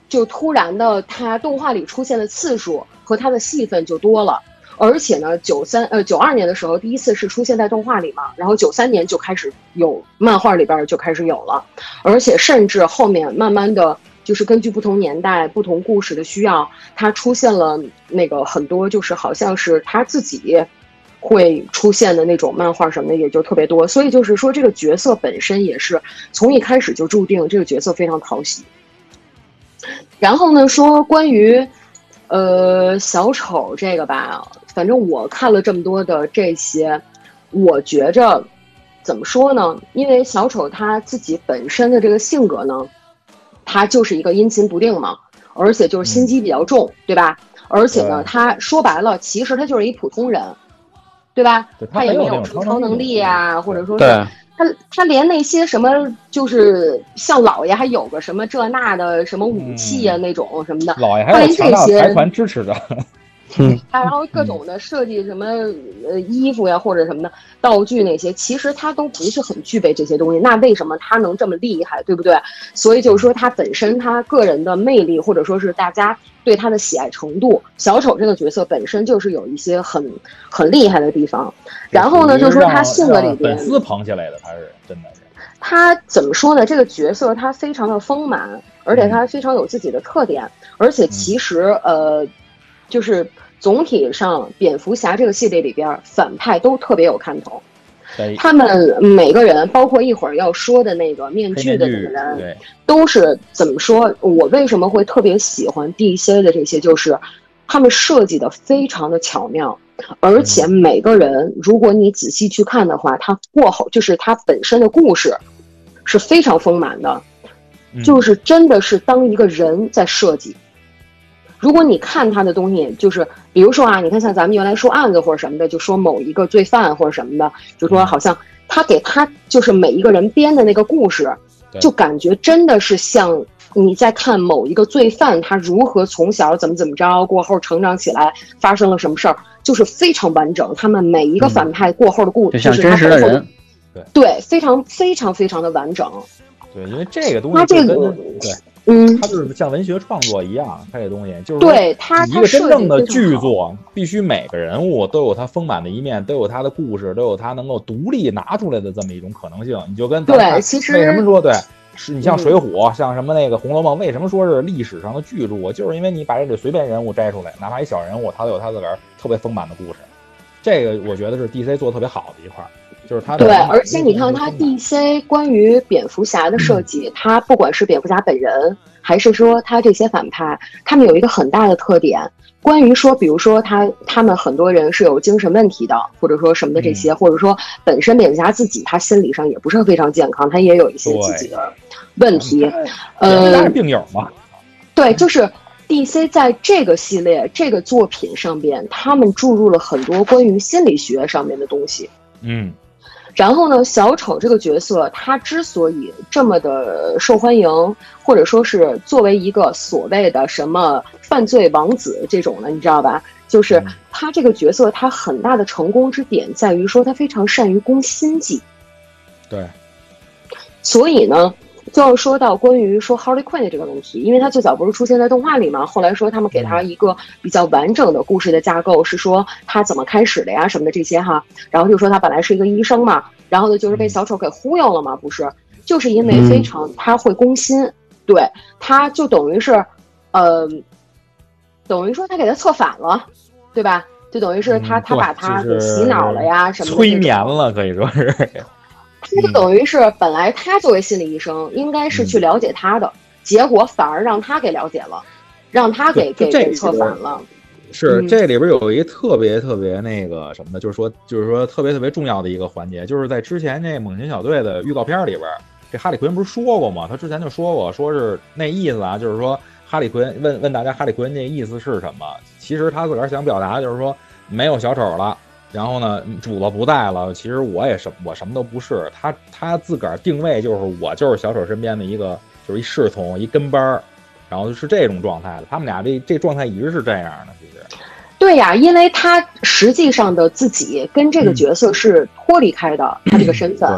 就突然的，他动画里出现的次数和他的戏份就多了，而且呢，九三呃九二年的时候第一次是出现在动画里嘛，然后九三年就开始有漫画里边就开始有了，而且甚至后面慢慢的就是根据不同年代、不同故事的需要，他出现了那个很多就是好像是他自己。会出现的那种漫画什么的也就特别多，所以就是说这个角色本身也是从一开始就注定这个角色非常讨喜。然后呢，说关于呃小丑这个吧，反正我看了这么多的这些，我觉着怎么说呢？因为小丑他自己本身的这个性格呢，他就是一个阴晴不定嘛，而且就是心机比较重，对吧？而且呢，他说白了，其实他就是一普通人，对吧？他也没有什么超能力啊，或者说是他他连那些什么就是像老爷还有个什么这那的什么武器啊那种什么的，老爷还有强大财团支持着。嗯，他然后各种的设计什么呃衣服呀或者什么的道具那些，其实他都不是很具备这些东西。那为什么他能这么厉害，对不对？所以就是说他本身他个人的魅力，或者说是大家对他的喜爱程度，小丑这个角色本身就是有一些很很厉害的地方。然后呢，就是说他性格里边，粉丝捧起来的，他是真的是。他怎么说呢？这个角色他非常的丰满，而且他非常有自己的特点，而且其实呃，就是。总体上，蝙蝠侠这个系列里边，反派都特别有看头。他们每个人，包括一会儿要说的那个面具的那个人，都是怎么说？我为什么会特别喜欢 DC 的这些？就是他们设计的非常的巧妙，而且每个人，如果你仔细去看的话，他过后就是他本身的故事是非常丰满的，就是真的是当一个人在设计。如果你看他的东西，就是比如说啊，你看像咱们原来说案子或者什么的，就说某一个罪犯或者什么的，就说好像他给他就是每一个人编的那个故事，就感觉真的是像你在看某一个罪犯他如何从小怎么怎么着，过后成长起来发生了什么事儿，就是非常完整。他们每一个反派过后的故事，就像真实的人，对对，非常非常非常的完整。对，因为这个东西，他这个对。嗯，它就是像文学创作一样，它这东西就是对它一个真正的剧作，必须每个人物都有他丰满的一面，都有他的故事，都有他能够独立拿出来的这么一种可能性。你就跟对，其实为什么说对，是你像《水浒》，像什么那个《红楼梦》，为什么说是历史上的巨著？就是因为你把这里随便人物摘出来，哪怕一小人物，他都有他自个儿特别丰满的故事。这个我觉得是 DC 做的特别好的一块。就是他对，而且你看他 DC 关于蝙蝠侠的设计，他不管是蝙蝠侠本人，还是说他这些反派，他们有一个很大的特点，关于说，比如说他他们很多人是有精神问题的，或者说什么的这些，或者说本身蝙蝠侠自己他心理上也不是非常健康，他也有一些自己的问题，呃，病友嘛，对，就是 DC 在这个系列这个作品上边，他们注入了很多关于心理学上面的东西，嗯。然后呢，小丑这个角色，他之所以这么的受欢迎，或者说是作为一个所谓的什么犯罪王子这种的，你知道吧？就是他这个角色，他很大的成功之点在于说他非常善于攻心计。对。所以呢，就要说到关于说 Harley Quinn 的这个问题，因为他最早不是出现在动画里嘛，后来说他们给他一个比较完整的故事的架构，是说他怎么开始的呀，什么的这些哈。然后就说他本来是一个医生嘛。然后呢，就是被小丑给忽悠了嘛？不是，就是因为非常他会攻心，对，他就等于是，呃，等于说他给他策反了，对吧？就等于是他他把他给洗脑了呀，什么催眠了，可以说是。他就等于是本来他作为心理医生应该是去了解他的，结果反而让他给了解了，让他给给给策反了。是这里边有一特别特别那个什么的，就是说，就是说特别特别重要的一个环节，就是在之前那猛禽小队的预告片里边，这哈利奎恩不是说过吗？他之前就说过，说是那意思啊，就是说哈利奎恩问问大家哈利奎恩那意思是什么？其实他自个儿想表达就是说没有小丑了，然后呢主子不在了，其实我也什我什么都不是，他他自个儿定位就是我就是小丑身边的一个就是一侍从一跟班儿，然后是这种状态的，他们俩这这状态一直是这样的。其实对呀，因为他实际上的自己跟这个角色是脱离开的，他这个身份。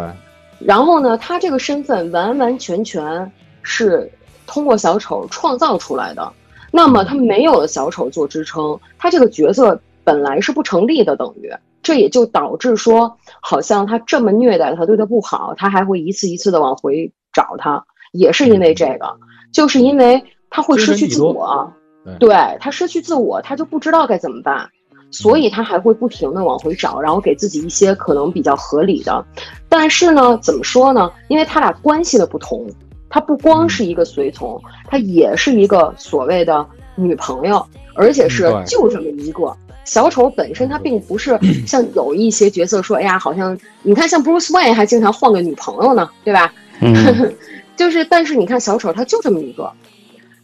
然后呢，他这个身份完完全全是通过小丑创造出来的。那么他没有了小丑做支撑，他这个角色本来是不成立的，等于这也就导致说，好像他这么虐待他，对他不好，他还会一次一次的往回找他，也是因为这个，就是因为他会失去自我。对他失去自我，他就不知道该怎么办，所以他还会不停的往回找，然后给自己一些可能比较合理的。但是呢，怎么说呢？因为他俩关系的不同，他不光是一个随从，他也是一个所谓的女朋友，而且是就这么一个。小丑本身他并不是 像有一些角色说，哎呀，好像你看像 Bruce Wayne 还经常换个女朋友呢，对吧？嗯 就是，但是你看小丑他就这么一个，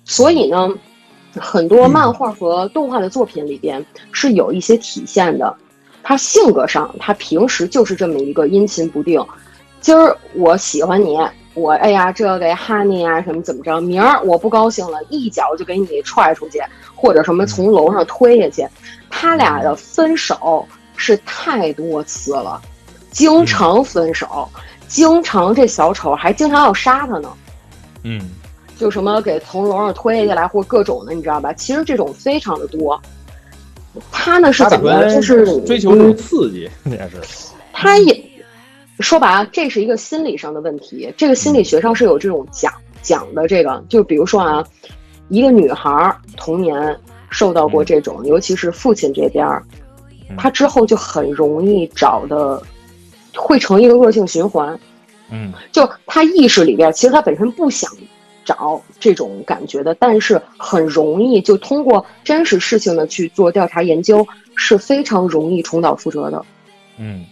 所以呢，很多漫画和动画的作品里边是有一些体现的。他性格上，他平时就是这么一个阴晴不定。今儿我喜欢你，我哎呀这个哈你啊什么怎么着，明儿我不高兴了，一脚就给你踹出去，或者什么从楼上推下去。他俩的分手是太多次了，经常分手，经常这小丑还经常要杀他呢。嗯，就什么给从楼上推下来，或各种的，你知道吧？其实这种非常的多。他呢是怎么就是追求这种嗯刺激，也是。他也说白了，这是一个心理上的问题。这个心理学上是有这种讲讲的。这个就比如说啊，一个女孩童年受到过这种，尤其是父亲这边她之后就很容易找的，会成一个恶性循环。嗯就她意识里边，其实她本身不想找这种感觉的，但是很容易就通过真实事情的去做调查研究，是非常容易重蹈覆辙的。嗯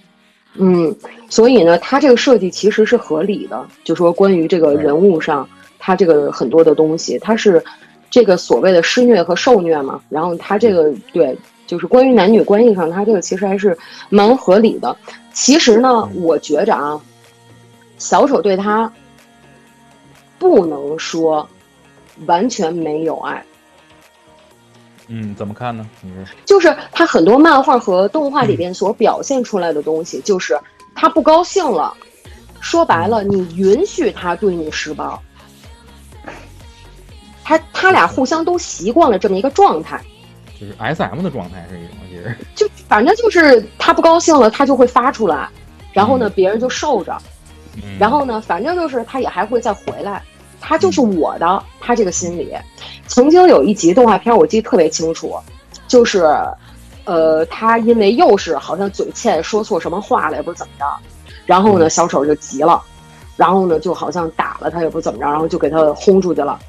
嗯，所以呢，他这个设计其实是合理的，就说关于这个人物上，他这个很多的东西，他是这个所谓的施虐和受虐嘛，然后他这个对，就是关于男女关系上，他这个其实还是蛮合理的。其实呢，我觉着啊，小丑对他不能说完全没有爱，嗯，怎么看呢？你说？就是他很多漫画和动画里边所表现出来的东西，就是他不高兴了，说白了，你允许他对你施暴，他他俩互相都习惯了这么一个状态，就是 S M 的状态是一种，其实。就反正就是他不高兴了，他就会发出来，然后呢，别人就受着，嗯然后呢，反正就是他也还会再回来，他就是我的，他这个心理。曾经有一集动画片，我记得特别清楚，就是，呃，他因为又是好像嘴欠说错什么话了，也不是怎么着，然后呢，小丑就急了，然后呢，就好像打了他，也不是怎么着，然后就给他轰出去了。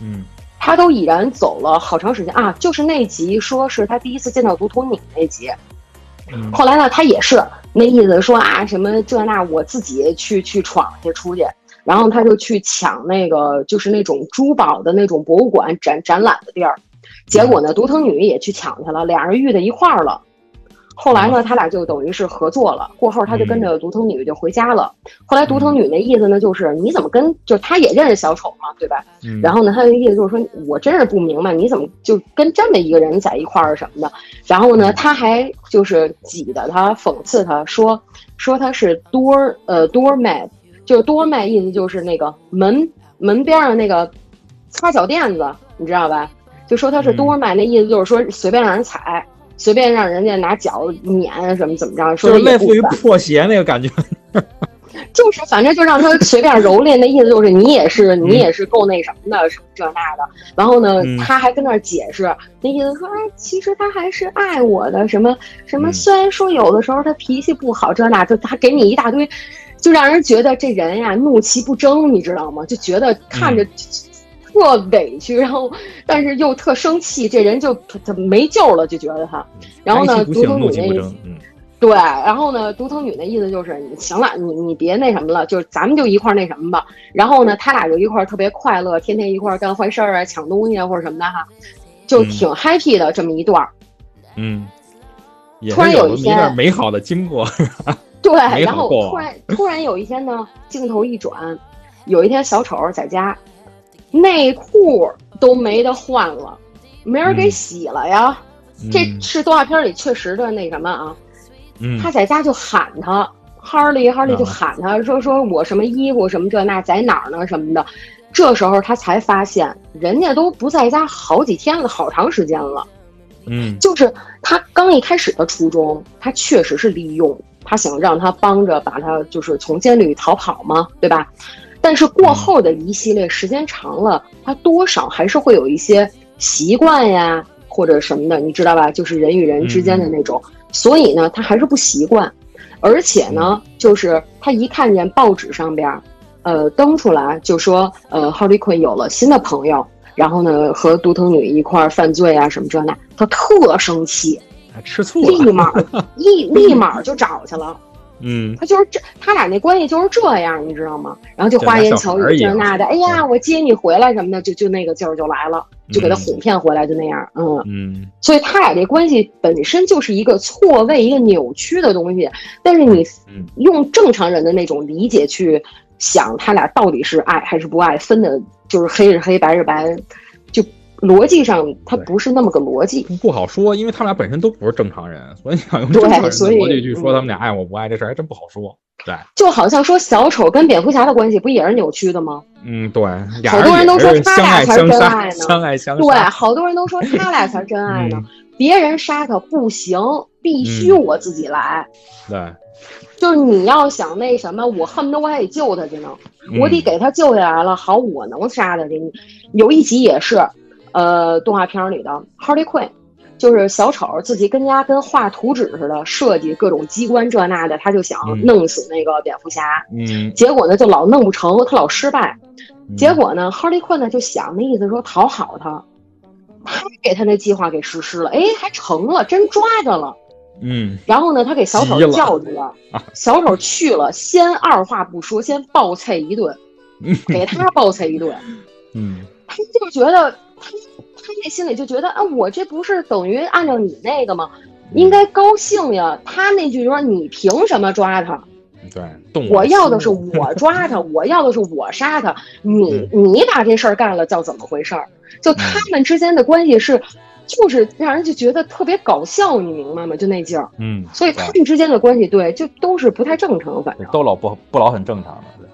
嗯他都已然走了好长时间啊，就是那集说是他第一次见到独头女那集，嗯后来呢，他也是那意思说啊，什么这那，我自己去去闯去出去，然后他就去抢那个就是那种珠宝的那种博物馆展展览的地儿，结果呢，独藤女也去抢去了，俩人遇在一块儿了。后来呢，他俩就等于是合作了。过后他就跟着独藤女就回家了。后来独藤女那意思呢，就是你怎么跟，就他也认识小丑嘛，对吧？嗯，然后呢，他的意思就是说，我真是不明白你怎么就跟这么一个人在一块儿什么的。然后呢，他还就是挤的他，讽刺他说说他是 door 呃 doormat，就是 doormat 意思就是那个门门边上那个擦脚垫子，你知道吧？就说他是嗯 doormat，那意思就是说随便让人踩。随便让人家拿脚撵什么怎么着，说就是类似于破鞋那个感觉。就是反正就让他随便蹂躏，那意思就是你也是你也是够那什么的，什么这那的。然后呢，嗯他还跟那儿解释，那意思说，哎，其实他还是爱我的，什么什么。嗯虽然说有的时候他脾气不好，这那，就他给你一大堆，就让人觉得这人呀怒其不争，你知道吗？就觉得看嗯着。特委屈，然后但是又特生气，这人就他他没救了，就觉得他。然后呢，独藤女那怒其不争。嗯对，然后呢，独藤女那意思就是你行了，你你别那什么了，就是咱们就一块儿那什么吧。然后呢，他俩就一块儿特别快乐，天天一块儿干坏事儿啊，抢东西啊或者什么的哈，就嗯挺 happy 的这么一段儿。嗯，也突然是有一天段美好的经过。对，然后突然突然有一天呢，镜头一转，有一天小丑在家，内裤都没得换了，没人给嗯洗了呀。这嗯是动画片里确实的那什么啊。嗯他在家就喊他，哈利哈利就啊喊他说说我什么衣服什么这那在哪儿呢什么的。这时候他才发现，人家都不在家好几天了，好长时间了。嗯。就是他刚一开始的初衷，他确实是利用，他想让他帮着把他就是从监狱里逃跑嘛，对吧？但是过后的一系列时间长了，他多少还是会有一些习惯呀，或或者什么的，你知道吧？就是人与人之间的那种，所以呢，他还是不习惯，而且呢，就是他一看见报纸上边，呃，登出来就说，呃，Harley Quinn 有了新的朋友，然后呢，和独藤女一块儿犯罪啊什么这那，他特生气，吃醋立马 立立马就找去了。嗯，他就是这，他俩那关系就是这样，你知道吗？然后就花言巧语这那的，哎呀，我接你回来什么的，就就那个劲儿就来了，就给他哄骗回来，就那样，嗯嗯。所以他俩这关系本身就是一个错位、一个扭曲的东西，但是你用正常人的那种理解去想，他俩到底是爱还是不爱，分的就是黑是黑，白是白，就。逻辑上，他不是那么个逻辑，不好说，因为他们俩本身都不是正常人，所以你想用正常人的逻辑去说他们俩爱我不爱这事儿，还真不好说。对，就好像说小丑跟蝙蝠侠的关系不也是扭曲的吗？嗯，对，好多人都说他俩才是真爱呢，相爱相对，好多人都说他俩才是真爱呢，别人杀他不行，必须我自己来。对，就是你要想那什么，我恨不得我还得救他去呢，我得给他救下来了，好，我能杀他去。有一集也是。呃，动画片里的 Harley Quinn，就是小丑自己跟家跟画图纸似的设计各种机关这那的，他就想弄死那个蝙蝠侠。嗯，结果呢就老弄不成，他老失败。结果呢，Harley Quinn 呢就想那意思说讨好他，他给他那计划给实施了，哎，还成了，真抓着了。嗯，然后呢，他给小丑叫住了，小丑去了，先二话不说，先暴菜一顿，给他暴菜一顿。嗯，他就觉得。他他那心里就觉得啊，我这不是等于按照你那个吗？应该高兴呀。他那句说：“你凭什么抓他？”对，我要的是我抓他，我要的是我杀他。你你把这事儿干了，叫怎么回事儿？就他们之间的关系是，就是让人就觉得特别搞笑，你明白吗？就那劲儿。嗯，所以他们之间的关系，对，就都是不太正常，反正都老不不老很正常的。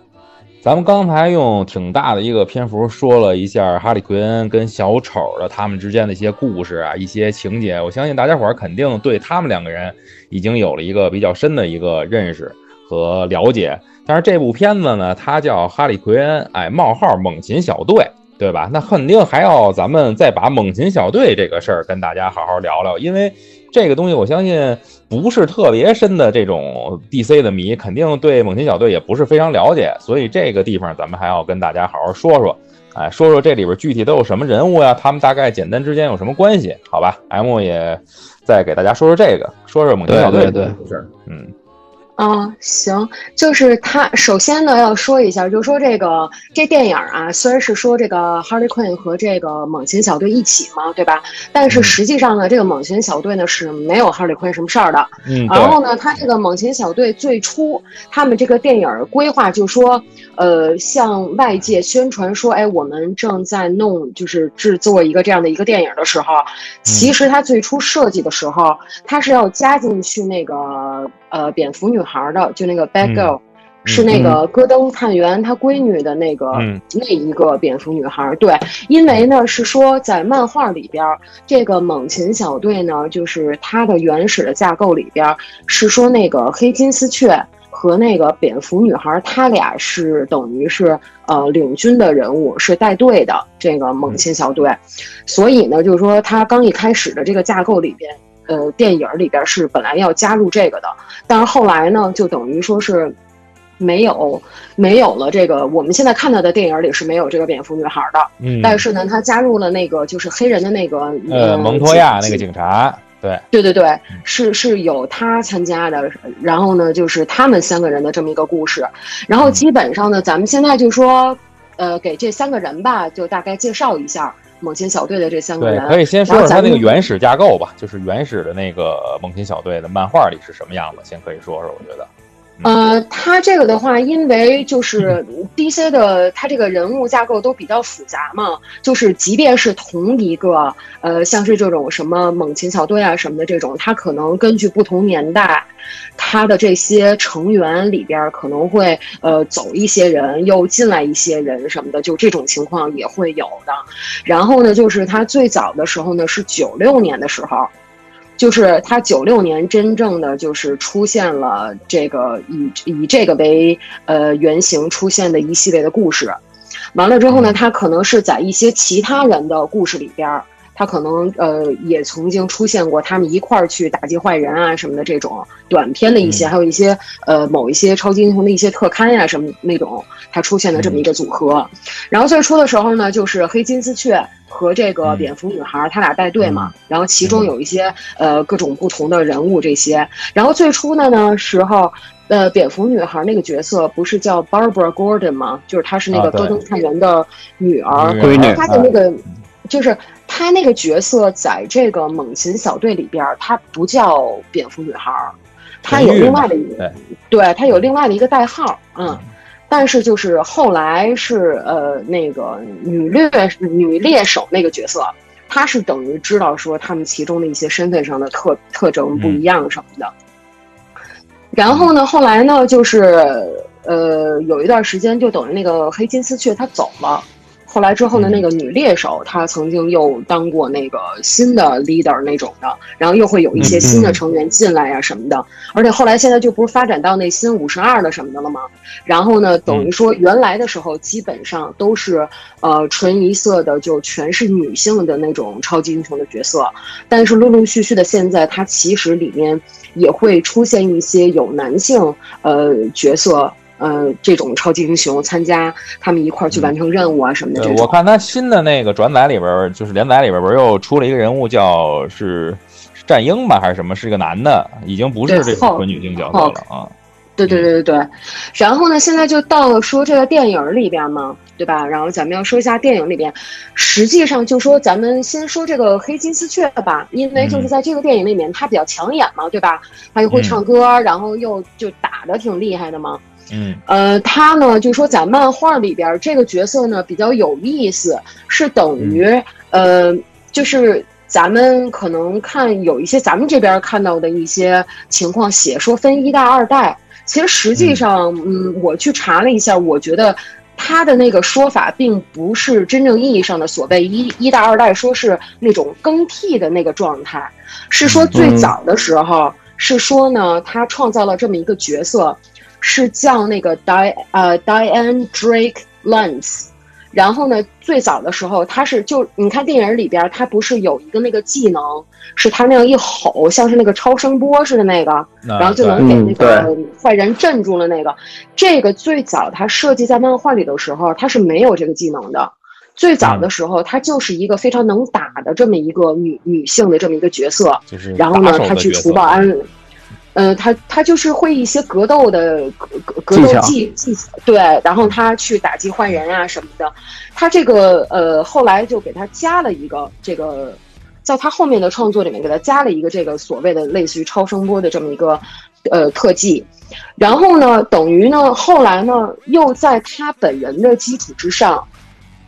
咱们刚才用挺大的一个篇幅说了一下哈利奎恩跟小丑的他们之间的一些故事啊，一些情节。我相信大家伙儿肯定对他们两个人已经有了一个比较深的一个认识和了解。但是这部片子呢，它叫哈利奎恩，哎，冒号猛禽小队，对吧？那肯定还要咱们再把猛禽小队这个事儿跟大家好好聊聊，因为。这个东西我相信不是特别深的这种 DC 的迷，肯定对猛禽小队也不是非常了解，所以这个地方咱们还要跟大家好好说说，哎，说说这里边具体都有什么人物呀？他们大概简单之间有什么关系？好吧，M 也再给大家说说这个，说说猛禽小队的事儿，嗯。啊，行，就是他首先呢要说一下，就说这个这电影啊，虽然是说这个 Harley Quinn 和这个猛禽小队一起嘛，对吧？但是实际上呢，这个猛禽小队呢是没有 Harley Quinn 什么事儿的。嗯。然后呢，他这个猛禽小队最初他们这个电影规划就说，呃，向外界宣传说，哎，我们正在弄，就是制作一个这样的一个电影的时候，其实他最初设计的时候，他是要加进去那个。呃，蝙蝠女孩的就那个 Bad Girl，是那个戈登探员他闺女的那个那一个蝙蝠女孩。对，因为呢是说在漫画里边，这个猛禽小队呢，就是它的原始的架构里边是说那个黑金丝雀和那个蝙蝠女孩，他俩是等于是呃领军的人物，是带队的这个猛禽小队。所以呢，就是说他刚一开始的这个架构里边。呃，电影里边是本来要加入这个的，但是后来呢，就等于说是没有没有了这个。我们现在看到的电影里是没有这个蝙蝠女孩的，嗯，但是呢，他加入了那个就是黑人的那个呃蒙托亚那个警察，对对对对，是是有他参加的。然后呢，就是他们三个人的这么一个故事。然后基本上呢，咱们现在就说，呃，给这三个人吧，就大概介绍一下。猛禽小队的这三个人，对，可以先说说它那个原始架构吧，就是原始的那个猛禽小队的漫画里是什么样子，先可以说说，我觉得。呃，他这个的话，因为就是 DC 的，他这个人物架构都比较复杂嘛，就是即便是同一个，呃，像是这种什么猛禽小队啊什么的这种，他可能根据不同年代，他的这些成员里边可能会呃走一些人，又进来一些人什么的，就这种情况也会有的。然后呢，就是他最早的时候呢是九六年的时候。就是他九六年真正的就是出现了这个以以这个为呃原型出现的一系列的故事，完了之后呢，他可能是在一些其他人的故事里边他可能呃也曾经出现过他们一块儿去打击坏人啊什么的这种短片的一些，嗯还有一些呃某一些超级英雄的一些特刊呀、什么那种，他出现的这么一个组合。然后最初的时候呢，就是黑金丝雀和这个嗯蝙蝠女孩，他俩带队嘛，然后其中有一些呃各种不同的人物这些。然后最初的呢时候。呃，蝙蝠女孩那个角色不是叫 Barbara Gordon 吗？就是她是那个戈登探员的女儿，女闺女她的那个就是她那个角色在这个猛禽小队里边儿，她不叫蝙蝠女孩儿，她有另外的一对个，对，她有另外的一个代号，嗯。但是就是后来是呃那个女猎女猎手那个角色，她是等于知道说他们其中的一些身份上的特特征不一样什么的。然后呢，后来呢，就是呃有一段时间就等于那个黑金丝雀她走了。后来之后呢，嗯那个女猎手她曾经又当过那个新的 leader 那种的，然后又会有一些新的成员进来呀、什么的。而且后来现在就不是发展到那新五十二的什么的了吗？然后呢，等于说原来的时候基本上都是呃纯一色的，就全是女性的那种超级英雄的角色。但是陆陆续续的，现在它其实里面也会出现一些有男性呃角色。呃，这种超级英雄参加他们一块儿去完成任务啊什么的这对，种。我看他新的那个转载里边儿，就是连载里边儿，不是又出了一个人物叫是是战鹰吧，还是什么？是个男的，已经不是这对后种纯女性角色了啊。对对对对对，然后呢，现在就到了说这个电影里边嘛，对吧？然后咱们要说一下电影里边，实际上就说咱们先说这个黑金丝雀吧，因为就是在这个电影里面，他比较抢眼嘛，对吧？他又会唱歌，然后又就打的挺厉害的嘛。嗯。呃，他呢就说在漫画里边这个角色呢比较有意思，是等于、呃就是。咱们可能看有一些咱们这边看到的一些情况，写说分一代、二代，其实实际上，嗯，我去查了一下，我觉得他的那个说法并不是真正意义上的所谓一一代、二代，说是那种更替的那个状态，是说最早的时候、是说呢，他创造了这么一个角色，是叫那个 Di 呃 Diane Drake Lance。然后呢，最早的时候，他是就你看电影里边，他不是有一个那个技能，是他那样一吼，像是那个超声波似的那个，然后就能给那嗯个坏人镇住了那个。这个最早他设计在漫画里的时候，他是没有这个技能的。最早的时候，她就是一个非常能打的这么一个女女性的这么一个角色。就是然后呢打手，的她去除暴安，呃，他他就是会一些格斗的格格格斗技技技巧，对，然后他去打击坏人啊什么的。他这个呃，后来就给他加了一个这个，在他后面的创作里面给他加了一个这个所谓的类似于超声波的这么一个呃特技。然后呢，等于呢，后来呢，又在他本人的基础之上。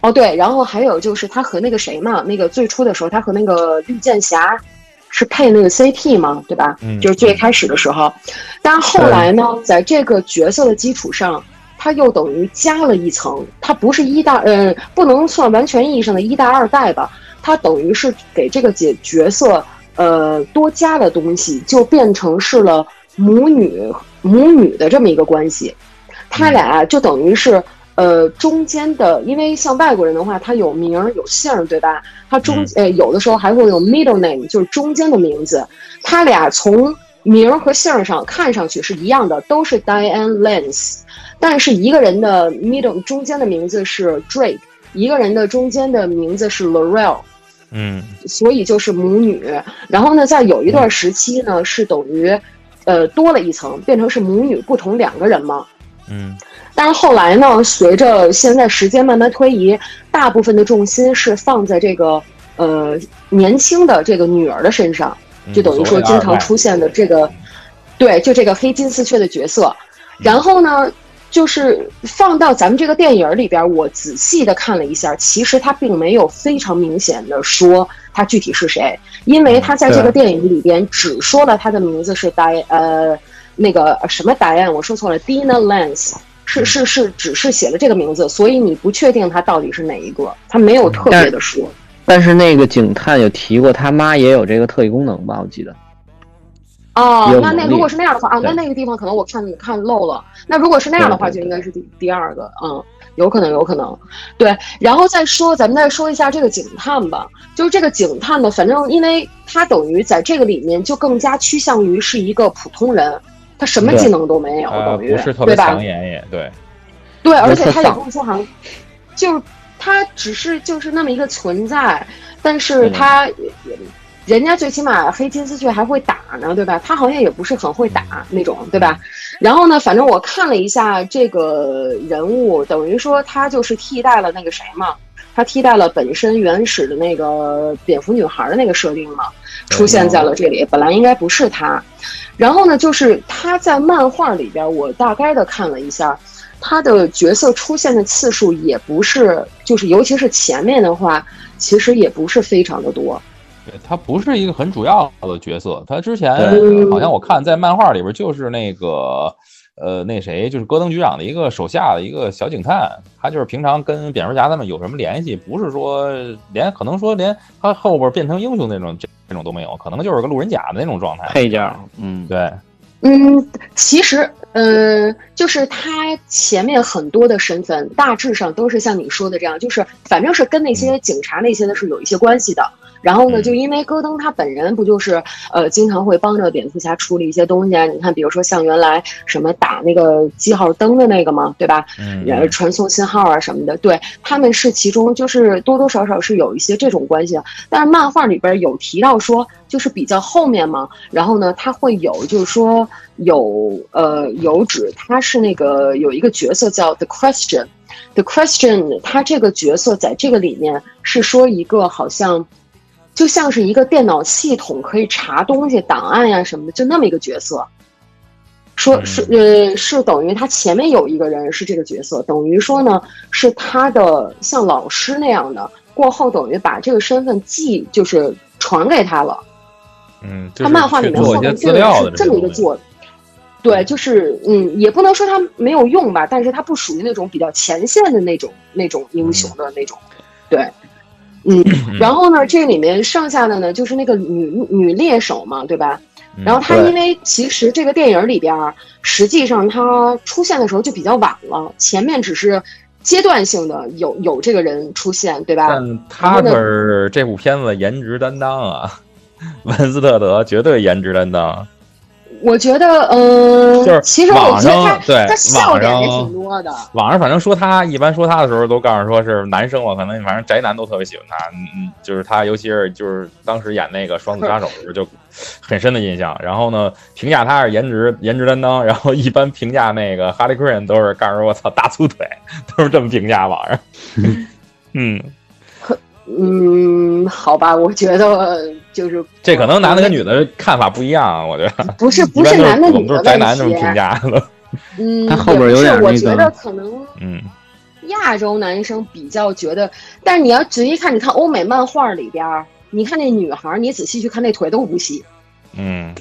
哦，对，然后还有就是他和那个谁嘛，那个最初的时候，他和那个绿箭侠是配那个 CP 嘛，对吧？嗯就是最开始的时候，但后来呢，在这个角色的基础上，他又等于加了一层，他不是一代，呃，不能算完全意义上的一代二代吧，他等于是给这个角角色呃多加了东西，就变成是了母女母女的这么一个关系，他俩就等于是。呃，中间的，因为像外国人的话，他有名儿有姓儿，对吧？他中、呃有的时候还会有 middle name，就是中间的名字。他俩从名儿和姓儿上看上去是一样的，都是 Diane Lance，但是一个人的 middle 中间的名字是 Drake，一个人的中间的名字是 Laurel。嗯所以就是母女。然后呢，在有一段时期呢，是等于，呃，多了一层，变成是母女不同两个人嘛。嗯但是后来呢，随着现在时间慢慢推移，大部分的重心是放在这个呃年轻的这个女儿的身上，嗯就等于说经常出现的这个，对，就这个黑金丝雀的角色。然后呢，就是放到咱们这个电影里边，我仔细的看了一下，其实他并没有非常明显的说他具体是谁，因为他在这个电影里边只说了他的名字是 Di 呃那个呃什么 Diane，我说错了，Dina Lance。是是是，只是写了这个名字，所以你不确定他到底是哪一个，他没有特别的说。但是那个警探有提过，他妈也有这个特异功能吧？我记得。哦那那如果是那样的话啊，那那个地方可能我看看漏了。那如果是那样的话，就应该是第第二个，嗯，有可能，有可能。对，然后再说，咱们再说一下这个警探吧。就是这个警探呢，反正因为他等于在这个里面就更加趋向于是一个普通人，他什么技能都没有，呃，等于不是特对吧别抢？眼也对，对，而且他也不是说好像，就是他只是就是那么一个存在，但是嗯他、人家最起码黑金丝雀还会打呢，对吧？他好像也不是很会打那种，对吧？然后呢，反正我看了一下这个人物，等于说他就是替代了那个谁嘛。他替代了本身原始的那个蝙蝠女孩的那个设定嘛，出现在了这里。本来应该不是他，然后呢，就是他在漫画里边，我大概的看了一下，他的角色出现的次数也不是，就是尤其是前面的话，其实也不是非常的多。对他不是一个很主要的角色，他之前好像我看在漫画里边就是那个呃那谁就是戈登局长的一个手下的一个小警探，他就是平常跟蝙蝠侠他们有什么联系，不是说连可能说连他后边变成英雄那种这这种都没有，可能就是个路人甲的那种状态。配件，嗯，对，嗯，其实，呃，就是他前面很多的身份，大致上都是像你说的这样，就是反正是跟那些警察那些的是有一些关系的。然后呢，嗯就因为戈登他本人不就是呃，经常会帮着蝙蝠侠处理一些东西啊？你看，比如说像原来什么打那个记号灯的那个嘛，对吧？嗯，呃，传送信号啊什么的，对，他们是其中就是多多少少是有一些这种关系的。但是漫画里边有提到说，就是比较后面嘛，然后呢，他会有就是说有呃有指他是那个有一个角色叫 The Question。The Question，他这个角色在这个里面是说一个好像就像是一个电脑系统可以查东西、档案呀、什么的，就那么一个角色。说是呃是等于他前面有一个人是这个角色，等于说呢是他的像老师那样的，过后等于把这个身份记就是传给他了。嗯，就他漫画里面后面这个资料的是这么一个。做，对，就是嗯，也不能说他没有用吧，但是他不属于那种比较前线的那种那种英雄的那种，对，嗯，然后呢，这里面剩下的呢就是那个女女猎手嘛，对吧？嗯然后她因为其实这个电影里边，实际上她出现的时候就比较晚了，前面只是阶段性的有有这个人出现，对吧？但他可是这部片子颜值担当啊，文斯特德绝对颜值担当。我觉得，嗯、就是其实我网觉得他上对他笑点也网上挺多的。网上反正说他，一般说他的时候都告诉说是男生嘛，可能反正宅男都特别喜欢他，嗯嗯，就是他，尤其是就是当时演那个双子杀手的时候就很深的印象。然后呢，评价他是颜值颜值担当，然后一般评价那个哈利奎恩都是告诉我操大粗腿，都是这么评价网上。嗯，嗯，好吧，我觉得就是这可能男的跟女的看法不一样，我觉得 不是 不是是男的我们都是宅女的问题男这么评。价的。嗯，他后边有点也不是我觉得可能嗯亚洲男生比较觉得，但是你要仔细看，你看欧美漫画里边，你看那女孩，你仔细去看那腿都不细。嗯，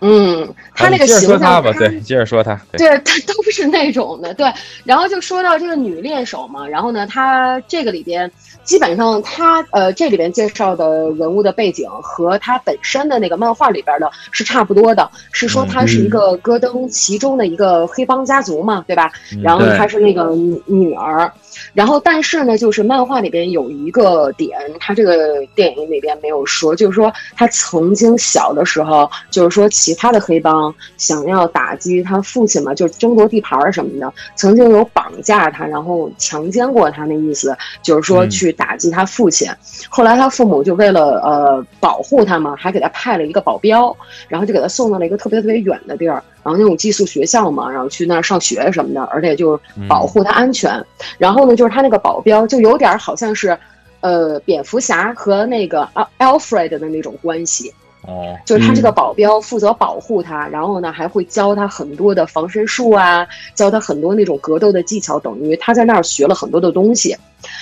嗯，他那个形象，说他吧，他对，接着说他，对，对，他都是那种的，对。然后就说到这个女猎手嘛，然后呢，他这个里边基本上他呃这里边介绍的人物的背景和他本身的那个漫画里边的是差不多的，是说他是一个戈登其中的一个黑帮家族嘛，对吧？嗯然后他是那个女女儿，然后但是呢，就是漫画里边有一个点，他这个电影里边没有说，就是说他曾经小的时候，就是说其他的黑帮想要打击他父亲嘛，就是争夺地盘儿什么的，曾经有绑架他，然后强奸过他，那意思就是说嗯。去打击他父亲。后来他父母就为了呃保护他嘛，还给他派了一个保镖，然后就给他送到了一个特别特别远的地儿，然后那种寄宿学校嘛，然后去那儿上学什么的，而且就是保护他安全。然后呢，就是他那个保镖就有点好像是。呃，蝙蝠侠和那个 Al Alfred 的那种关系，哦，就是他这个保镖负责保护他，然后呢还会教他很多的防身术啊，教他很多那种格斗的技巧，等于他在那儿学了很多的东西。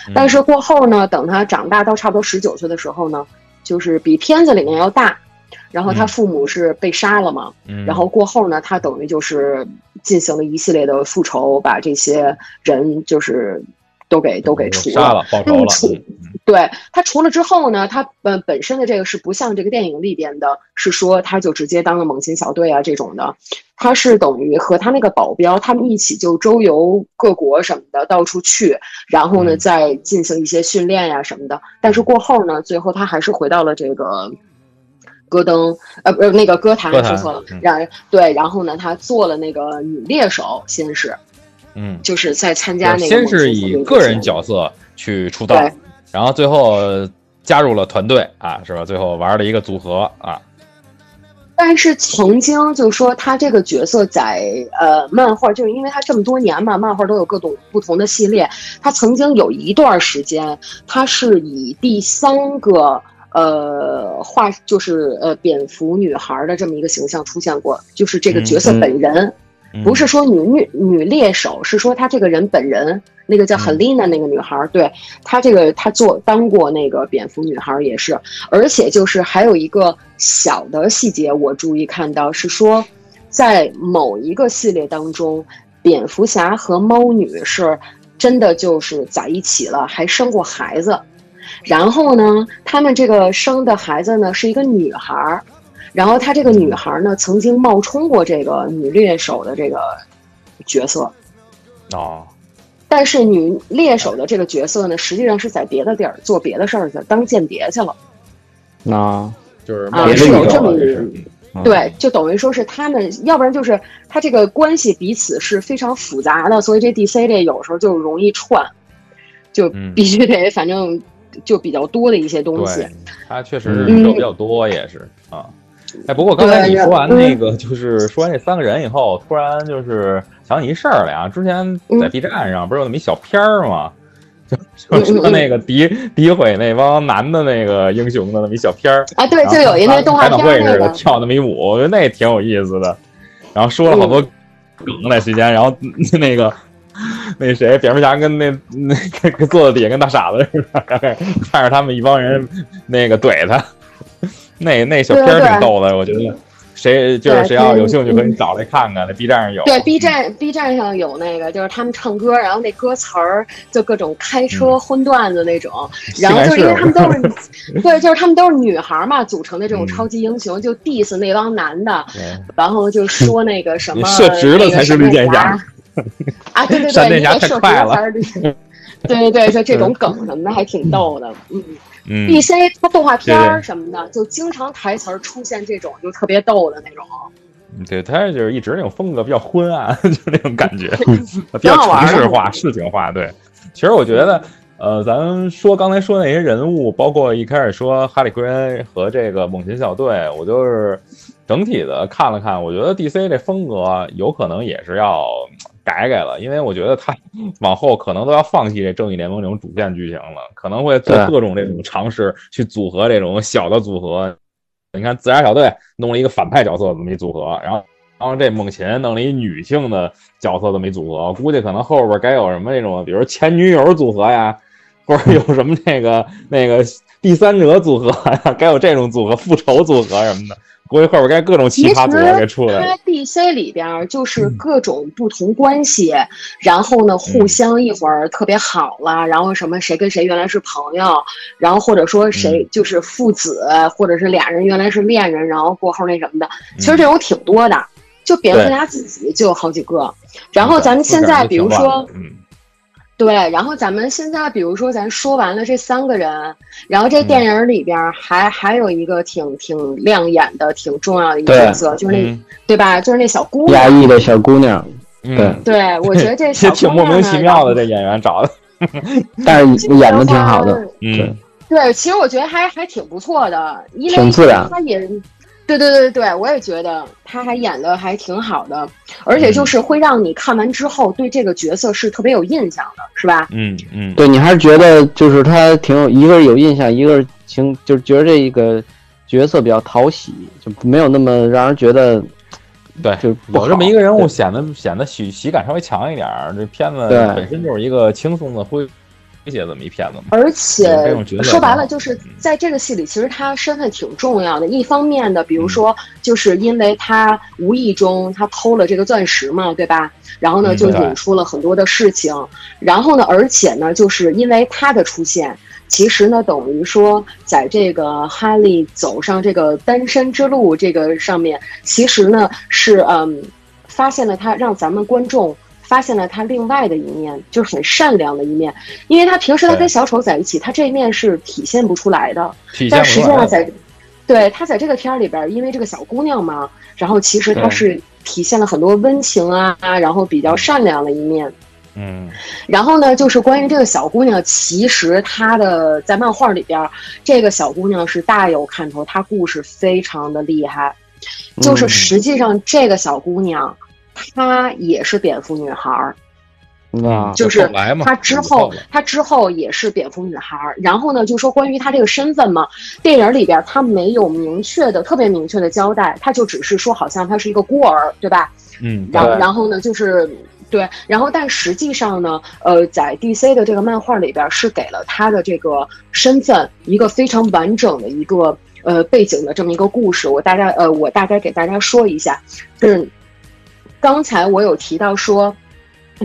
嗯。但是过后呢，等他长大到差不多十九岁的时候呢，就是比片子里面要大，然后他嗯。父母是被杀了嘛，嗯。然后过后呢，他等于就是进行了一系列的复仇，把这些人就是都给都给除杀了，报仇了，用处嗯对他除了之后呢，他本本身的这个是不像这个电影里边的，是说他就直接当了猛禽小队啊这种的，他是等于和他那个保镖他们一起就周游各国什么的，到处去，然后呢嗯再进行一些训练呀、什么的。但是过后呢，最后他还是回到了这个。戈登，呃，不是那个歌坛，说错了嗯。然对，然后呢，他做了那个女猎手，先是嗯，就是在参加那个先是以个人角色去出道对，然后最后加入了团队啊，是吧？最后玩了一个组合啊，但是曾经就说他这个角色在呃漫画，就是因为他这么多年嘛，漫画都有各种不同的系列。他曾经有一段时间，他是以第三个呃画，就是呃蝙蝠女孩的这么一个形象出现过，就是这个角色嗯本人。嗯不是说女女女猎手，是说她这个人本人，那个叫嗯 Helena 那个女孩儿，对她这个她做当过那个蝙蝠女孩儿也是，而且就是还有一个小的细节，我注意看到是说，在某一个系列当中，蝙蝠侠和猫女是真的就是在一起了，还生过孩子，然后呢，他们这个生的孩子呢是一个女孩儿。然后她这个女孩呢，曾经冒充过这个女猎手的这个角色，哦，但是女猎手的这个角色呢，实际上是在别的地儿做别的事儿去，当间谍去了。那就是啊是有这么这是嗯对，就等于说是他们，要不然就是他这个关系彼此是非常复杂的，所以这 DC 这有时候就容易串，就嗯必须得反正就比较多的一些东西对。，他确实是宇宙比较多，也是啊。哎，不过刚才你说完那个，就是说完这三个人以后，突然就是想起一事儿来啊。之前在 B 站上不是有那么一小片儿吗？就就说那个诋诋毁那帮男的那个英雄的那么一小片儿，啊，对，就有一那动画片儿似的，跳那么一舞，我觉得那挺有意思的。然后说了好多梗那时间，然后那个那谁蝙蝠侠跟那那个坐在底下跟大傻子似的，看着他们一帮人那个怼他，那那小片挺逗的，我觉得。谁就是谁要有兴趣可以找来看看，那 B 站上有。对，B 站 B 站上有那个，就是他们唱歌，然后那歌词儿就各种开车荤段子那种，然后就是因为他们都是，对，就是他们都是女孩嘛，组成的这种嗯超级英雄，就 diss 那帮男的，然后就说那个什么你射直了才是绿箭侠啊，对对对，闪电侠你给射直太快了才是绿。对对对，就这种梗什么的还挺逗的，嗯嗯，，DC 它动画片儿什么的，就经常台词儿出现这种就特别逗的那种。对，他就是一直那种风格比较昏暗，就那种感觉，比较城市化、市井化。对，其实我觉得，呃，咱说刚才说那些人物，包括一开始说哈利奎恩和这个猛禽小队，我就是整体的看了看，我觉得 DC 这风格有可能也是要改改了，因为我觉得他 往后可能都要放弃这正义联盟这种主线剧情了，可能会做各种这种尝试去组合这种小的组合。你看自杀小队弄了一个反派角色这么一组合，然后然后这猛禽弄了一女性的角色这么一组合，估计可能后边该有什么那种，比如前女友组合呀，或者有什么那个那个第三者组合呀，该有这种组合、复仇组合什么的，估计后边该各种奇葩组合给出来了。它 DC 里边儿就是各种不同关系，然后呢，互相一会儿特别好了，然后什么谁跟谁原来是朋友，然后或者说谁就是父子，或者是俩人原来是恋人，然后过后那什么的，其实这种挺多的。就蝙蝠侠自己就有好几个，然后咱们现在比如说，嗯，对，然后咱们现在比如说咱说完了这三个人，然后这电影里边儿还、还有一个挺挺亮眼的、挺重要的一个角色，就是那、嗯对吧？就是那小姑娘压娘。抑的小姑娘，嗯对对，我觉得这 也小挺姑娘呢莫名其妙的，这演员找的。但是演的挺好的，嗯，对，其实我觉得还还挺不错的，因为挺自然他也，对对对对，我也觉得他还演的还挺好的，而且就是会让你看完之后对这个角色是特别有印象的，是吧？嗯嗯，对你还是觉得就是他挺有，一个是有印象，一个是情，就是觉得这一个角色比较讨喜，就没有那么让人觉得对，就有这么一个人物对显得显得喜喜感稍微强一点儿。这片子本身就是一个轻松的诙谐这么一片子嘛。而且说白了，就是在这个戏里，其实他身份挺重要的。一方面的，比如说，就是因为他无意中他偷了这个钻石嘛，对吧？然后呢，就引出了很多的事情。然后呢，而且呢，就是因为他的出现，其实呢，等于说在这个哈利走上这个单身之路这个上面，其实呢是嗯，发现了他让咱们观众发现了他另外的一面，就是很善良的一面。因为他平时他跟小丑在一起，他这一面是体现不出来的。但实际上在，对他在这个片儿里边，因为这个小姑娘嘛，然后其实他是体现了很多温情啊，然后比较善良的一面。嗯，然后呢，就是关于这个小姑娘，其实她的在漫画里边，这个小姑娘是大有看头，她故事非常的厉害。就是实际上这个小姑娘，她也是蝙蝠女孩儿。啊，就是她之后，她之后也是蝙蝠女孩儿。然后呢，就说关于她这个身份嘛，电影里边她没有明确的、特别明确的交代，她就只是说好像她是一个孤儿，对吧？嗯，然后然后呢，就是。对，然后但实际上呢，呃，在 DC 的这个漫画里边是给了她的这个身份一个非常完整的一个呃背景的这么一个故事。我大概呃，我大概给大家说一下，嗯，刚才我有提到说，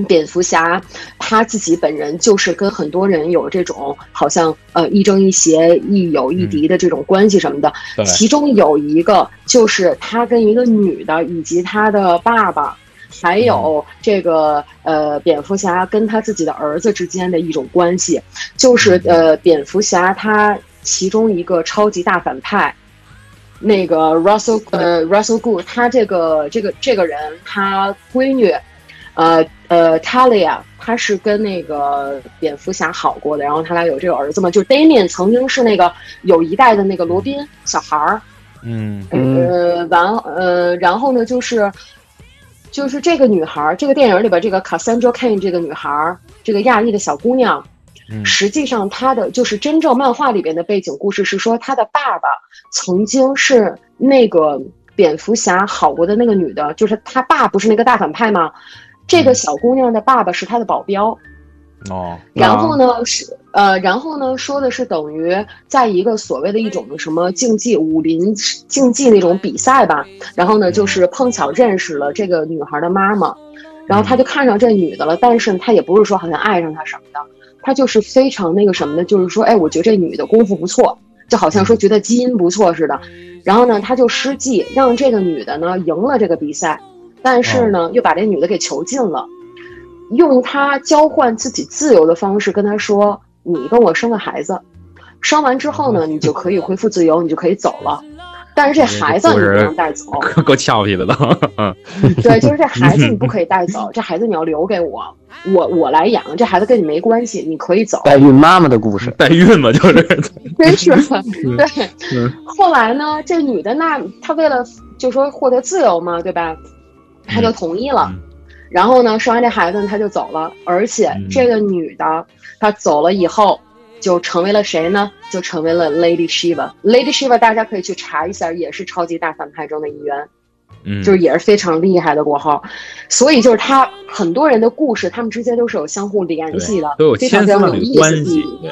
蝙蝠侠他自己本人就是跟很多人有这种好像呃亦正亦邪、亦友亦敌的这种关系什么的。其中有一个就是他跟一个女的以及他的爸爸。还有这个呃，蝙蝠侠跟他自己的儿子之间的一种关系，就是呃，蝙蝠侠他其中一个超级大反派，那个 Russell 呃 Russell Good，他这个这个这个人，他闺女，呃呃 Talia，他是跟那个蝙蝠侠好过的，然后他俩有这个儿子嘛，就 Damian 曾经是那个有一代的那个罗宾小孩儿，嗯。呃完呃然后呢就是。就是这个女孩，这个电影里边这个 Cassandra Cain 这个女孩，这个亚裔的小姑娘，实际上他的就是真正漫画里边的背景故事是说，他的爸爸曾经是那个蝙蝠侠好过的那个女的，就是他爸不是那个大反派吗？这个小姑娘的爸爸是他的保镖。哦，然后呢是呃，然后呢说的是等于在一个所谓的一种什么竞技武林竞技那种比赛吧，然后呢就是碰巧认识了这个女孩的妈妈，然后他就看上这女的了，但是他也不是说好像爱上她什么的，他就是非常那个什么的，就是说哎，我觉得这女的功夫不错，就好像说觉得基因不错似的，然后呢他就施计让这个女的呢赢了这个比赛，但是呢又把这女的给囚禁了。用他交换自己自由的方式跟他说：“你跟我生个孩子，生完之后呢，你就可以恢复自由，你就可以走了。但是这孩子你不能带走，够俏皮的都。嗯，对，就是这孩子你不 可以带走，这孩子你要留给我，我我来养。这孩子跟你没关系，你可以走。代孕妈妈的故事，代孕嘛，就是 真是对。后来呢，这女的那她为了就说获得自由嘛，对吧？她就同意了。”然后呢，生完这孩子，他就走了。而且这个女的，她走了以后，就成为了谁呢？就成为了 Lady Shiva。Lady Shiva，大家可以去查一下，也是超级大反派中的一员，嗯，就是也是非常厉害的国号。所以就是他很多人的故事，他们之间都是有相互联系的，都有非常非常有意思。对。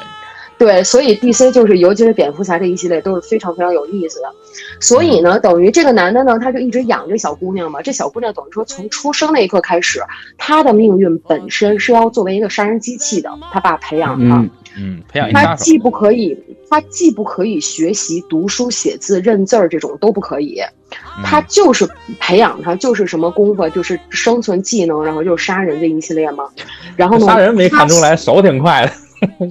对，所以 D C 就是，尤其是蝙蝠侠这一系列都是非常非常有意思的。所以呢，等于这个男的呢，他就一直养这小姑娘嘛。这小姑娘等于说，从出生那一刻开始，她的命运本身是要作为一个杀人机器的。他爸培养她，嗯，培养他既不可以，他既不可以学习读书写字认字儿这种都不可以，他就是培养他，就是什么功夫，就是生存技能，然后就是杀人这一系列嘛。然后呢，杀人没看出来，手挺快的。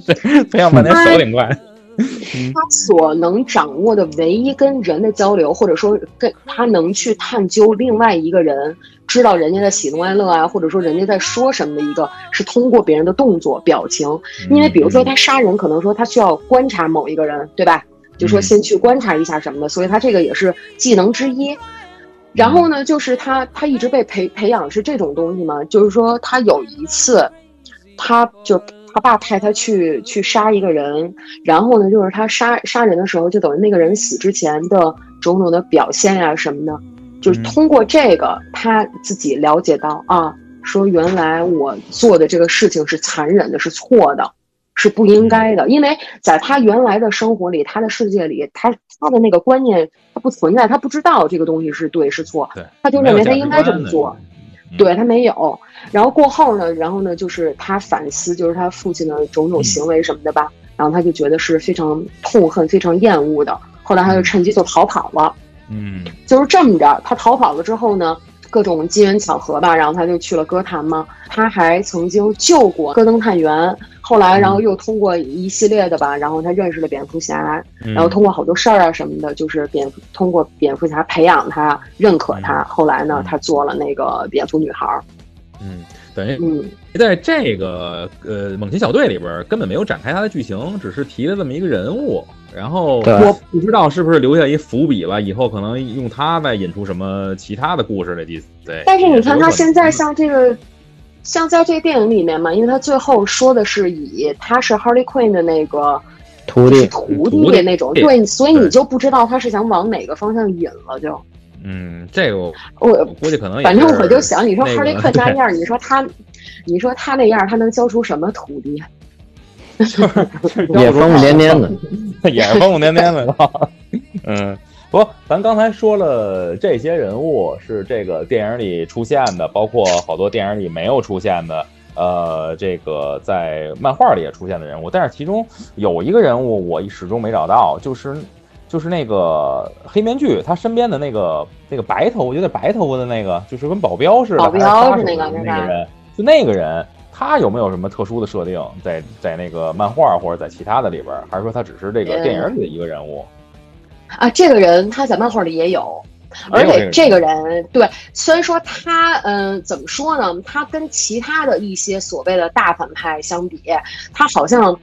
培养半天手挺快。他所能掌握的唯一跟人的交流，或者说跟他能去探究另外一个人，知道人家的喜怒哀乐啊，或者说人家在说什么的一个，是通过别人的动作表情。因为比如说他杀人，可能说他需要观察某一个人，对吧？就说先去观察一下什么的，所以他这个也是技能之一。然后呢，就是他他一直被培培养是这种东西嘛，就是说他有一次，他就。他爸派他去去杀一个人，然后呢，就是他杀杀人的时候，就等于那个人死之前的种种的表现呀什么的，就是通过这个他自己了解到啊，说原来我做的这个事情是残忍的，是错的，是不应该的，因为在他原来的生活里，他的世界里，他他的那个观念他不存在，他不知道这个东西是对是错，他就认为他应该这么做。对他没有，然后过后呢，然后呢，就是他反思，就是他父亲的种种行为什么的吧。然后他就觉得是非常痛恨、非常厌恶的。后来他就趁机就逃跑了。嗯就是这么着，他逃跑了之后呢，各种机缘巧合吧，然后他就去了歌坛嘛。他还曾经救过戈登探员，后来然后又通过一系列的吧，然后他认识了蝙蝠侠，嗯然后通过好多事儿啊什么的，就是蝙通过蝙蝠侠培养他、认可他，后来呢嗯，他做了那个蝙蝠女孩儿。嗯，等于嗯，在这个呃猛禽小队里边根本没有展开他的剧情，只是提了这么一个人物，然后对。我不知道是不是留下一伏笔了，以后可能用他再引出什么其他的故事来。第对，但是你看他现在像这个。像在这个电影里面嘛，因为他最后说的是以他是 Harley Quinn 的那个徒弟，徒徒弟弟那种，对对，所以你就不知道他是想往哪个方向引了，就嗯，这个我我估计可能也反正我就想，你说哈利克 那样，你说他，你说他那样，他能教出什么徒弟？就是也疯 疯癫癫的。也是疯疯癫癫的。嗯，不过咱刚才说了，这些人物是这个电影里出现的，包括好多电影里没有出现的。呃，这个在漫画里也出现的人物，但是其中有一个人物我始终没找到，就是就是那个黑面具，他身边的那个那个白头，我觉得白头发的那个，就是跟保镖似的，保镖还是那个那个人，就那个人，他有没有什么特殊的设定在在那个漫画或者在其他的里边，还是说他只是这个呃电影里的一个人物？啊，这个人他在漫画里也有，而且这个人对，虽然说他嗯、怎么说呢，他跟其他的一些所谓的大反派相比，他好像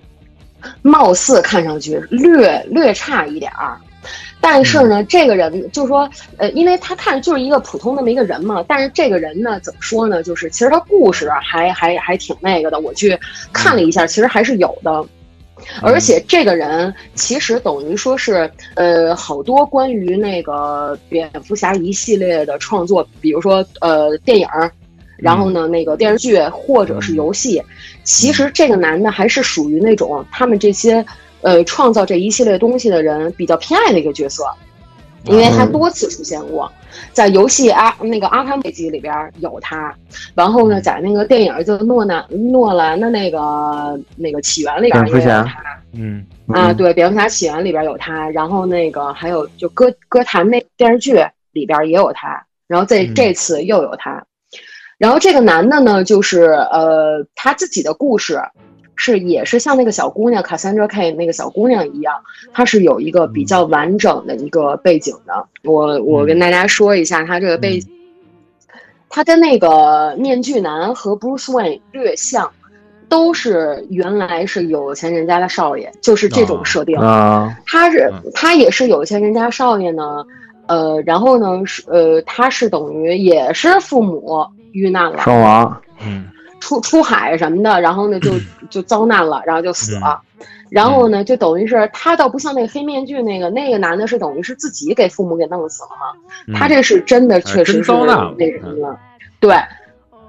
貌似看上去略略差一点儿。但是呢，这个人就是说，呃，因为他看就是一个普通那么一个人嘛，但是这个人呢，怎么说呢？就是其实他故事还还还挺那个的，我去看了一下，其实还是有的。而且这个人其实等于说是，呃，好多关于那个蝙蝠侠一系列的创作，比如说呃电影儿，然后呢那个电视剧或者是游戏，其实这个男的还是属于那种他们这些呃创造这一系列东西的人比较偏爱的一个角色，因为他多次出现过，在游戏阿那个《阿汤美集》里边有他，然后呢，在那个电影就诺兰诺兰的那个那个起源里边也有他。嗯。啊，嗯。对，蝙蝠侠起源里边有他，然后那个还有就歌歌坛那电视剧里边也有他，然后这嗯。这次又有他，然后这个男的呢，就是呃他自己的故事。是，也是像那个小姑娘卡珊德 K 那个小姑娘一样，她是有一个比较完整的一个背景的。我我跟大家说一下，她这个背景，她跟那个面具男和 Bruce Wayne 略像，都是原来是有钱人家的少爷，就是这种设定。啊，他是嗯他也是有钱人家少爷呢，呃，然后呢是呃，他是等于也是父母遇难了，双亡，嗯出出海什么的，然后呢就就遭难了，然后就死了。然后呢，就等于是他倒不像那个黑面具那个那个男的，是等于是自己给父母给弄死了嘛。嗯他这是真的，确实是遭难了那什么了。对，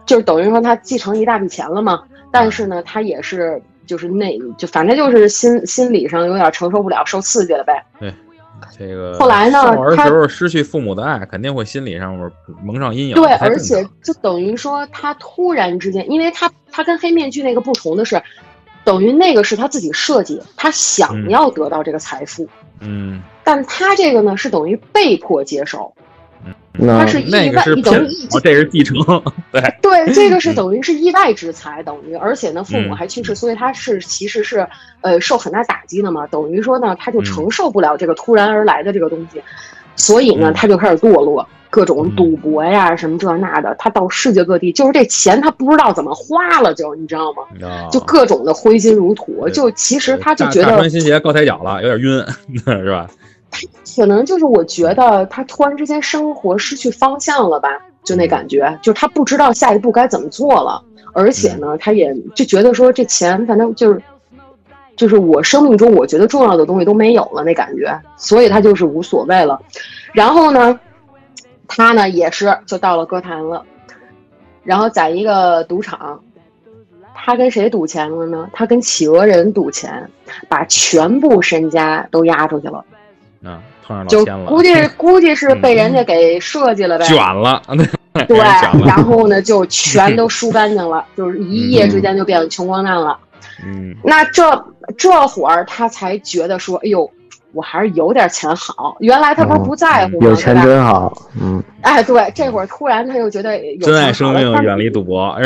就是等于说他继承一大笔钱了嘛。但是呢，他也是就是那就反正就是心心理上有点承受不了，受刺激了呗。这个后来呢他时候失去父母的爱，肯定会心理上面蒙上阴影。对，而且就等于说他突然之间，因为他他跟黑面具那个不同的是，等于那个是他自己设计，他想嗯要得到这个财富，嗯，但他这个呢是等于被迫接受，那他是意那个是外等骗于意，哦，这是继承。对，对，这个是等于是意外之财，等于而且呢父母嗯还去世，所以他是其实是呃受很大打击的嘛，等于说呢他就嗯承受不了这个突然而来的这个东西，所以呢嗯他就开始堕落。各种嗯赌博呀，什么这那的，他到世界各地，就是这钱他不知道怎么花了，就你知道吗？啊就各种的挥金如土，就其实他就觉得大穿新鞋高抬脚了，有点晕，是吧？可能就是我觉得他突然之间生活失去方向了吧，就那感觉，就是他不知道下一步该怎么做了，而且呢，他也就觉得说这钱反正就是。就是我生命中我觉得重要的东西都没有了那感觉，所以他就是无所谓了。然后呢，他呢也是就到了歌坛了，然后在一个赌场，他跟谁赌钱了呢？他跟企鹅人赌钱，把全部身家都押出去了。啊，碰上老了，估计估计是被人家给设计了呗，卷了，对。然后呢就 全都输干净了，就是一夜之间就变得穷光蛋了。嗯那这这会儿他才觉得说，哎呦，我还是有点钱好。原来他不是不在乎吗？有钱真好，嗯哎，对，这会儿突然他又觉得有珍爱生命，远离赌博。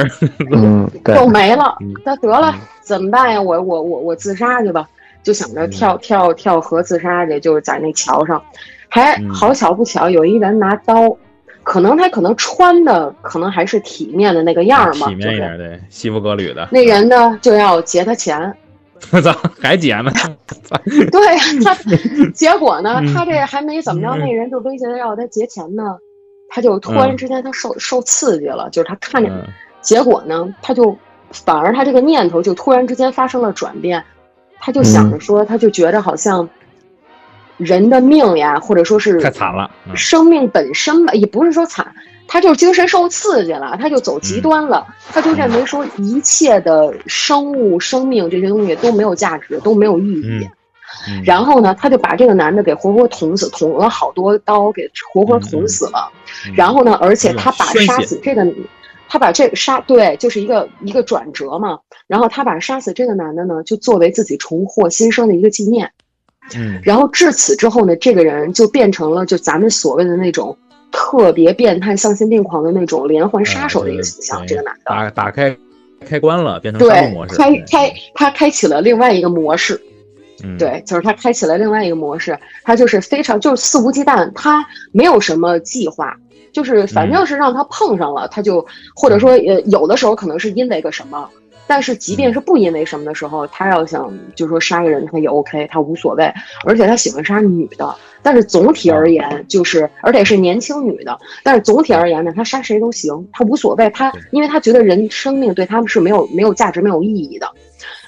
嗯，对，就没了嗯。那得了，怎么办呀？我我我我自杀去吧，就想着跳跳跳河自杀去，就是在那桥上，还嗯。好巧不巧，有一人拿刀，可能他可能穿的可能还是体面的那个样儿嘛，体面一点，就是对，西服革履的。那人呢就要劫他钱，我操，还劫呢？对呀，他 结果呢，嗯他这还没怎么着，嗯。那人就威胁他要他劫钱呢，他就突然嗯。之间他受受刺激了，就是他看见嗯。结果呢，他就反而他这个念头就突然之间发生了转变，他就想着说，他就觉得好像人的命呀，或者说是太惨了。嗯生命本身吧，也不是说惨，他就是精神受刺激了，他就走极端了，他就认为说一切的生物、生命这些东西都没有价值，都没有意义。嗯嗯然后呢，他就把这个男的给活活捅死，捅了好多刀，给活活捅死了。嗯然后呢，而且他把杀死这个，他把这个杀对，就是一个一个转折嘛。然后他把杀死这个男的呢，就作为自己重获新生的一个纪念。嗯然后至此之后呢，这个人就变成了就咱们所谓的那种特别变态、丧心病狂的那种连环杀手的一个形象。嗯这个男的，打打开开关了，变成对模，式。开开他开启了另外一个模式。嗯，对，就是他开启了另外一个模式，他就是非常就是肆无忌惮，他没有什么计划，就是反正是让他碰上了，他就或者说呃有的时候可能是因为个什么，但是即便是不因为什么的时候，他要想就是说杀个人他也 OK，他无所谓，而且他喜欢杀女的，但是总体而言就是而且是年轻女的，但是总体而言呢，他杀谁都行，他无所谓，他因为他觉得人生命对他们是没有没有价值没有意义的。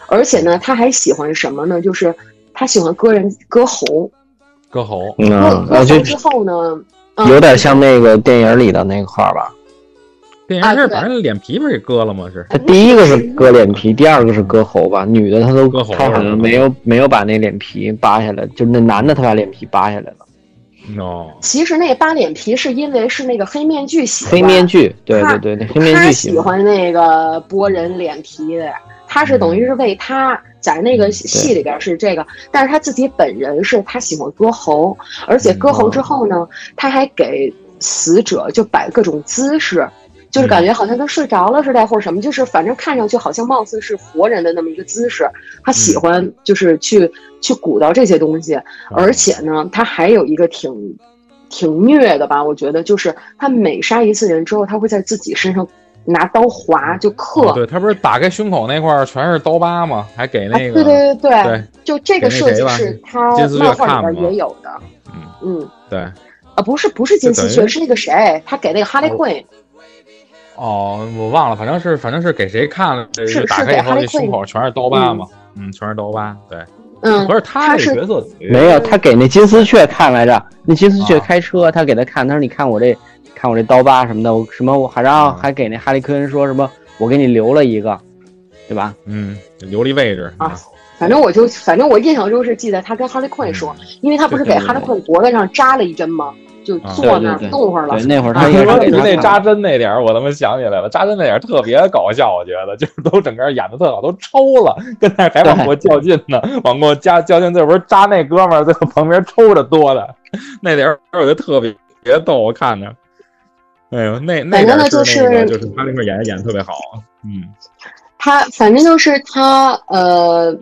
而且呢，他还喜欢什么呢？就是他喜欢割人割喉，割喉。割嗯，割喉之后呢，嗯有点像那个电影里的那块儿吧。电影是啊对把人脸皮不是给割了吗？是。他第一个是割脸皮，第二个是割喉吧。女的她都割喉她好像没有没有把那脸皮扒下来，就那男的他把脸皮扒下来了。哦，其实那扒脸皮是因为是那个黑面具喜欢黑面，具，对他对对，那黑面他具喜欢那个剥人脸皮的，他是等于是为他在那个戏里边是这个，但是他自己本人是他喜欢割喉，而且割喉之后呢，他还给死者就摆各种姿势。就是感觉好像他睡着了似的，或者什么，就是反正看上去好像貌似是活人的那么一个姿势。他喜欢就是去去鼓捣这些东西，而且呢，他还有一个挺挺虐的吧，我觉得就是他每杀一次人之后，他会在自己身上拿刀划，就刻。哦对他不是打开胸口那块儿全是刀疤吗？还给啊，那个对对对对，对就这个设计是他漫画里边也有的。嗯嗯，对啊，不是不是金丝雀，是那个谁，他给那个哈利哦奎。哦，我忘了，反正是反正是给谁看了，这是打开以后这是给哈利奎胸口全是刀疤嘛，嗯，全是刀疤。对，嗯不，是他这角色没有，他给那金丝雀看来着。那金丝雀啊。开车，他给他看，他说：“你看我这，看我这刀疤什么的，我什么我还然后啊还给那哈利奎恩说什么，我给你留了一个，对吧？嗯留了一位置。啊反正我就反正我印象中是记得他跟哈利奎说，因为他不是给哈利奎脖子上扎了一针吗？对对不动会儿了对，。那会儿啊他也说那扎针那点儿，我他妈想起来了，扎针那点儿特别搞笑，我觉得就是都整个演的特好，都抽了，跟那还往过较劲呢，往过加较劲，这不是扎那哥们儿在旁边抽着多的，那点儿我觉得特别别逗，我看着，哎呦，那那点儿是那个就就是他那块演的演的特别好，嗯，他反正就是他呃，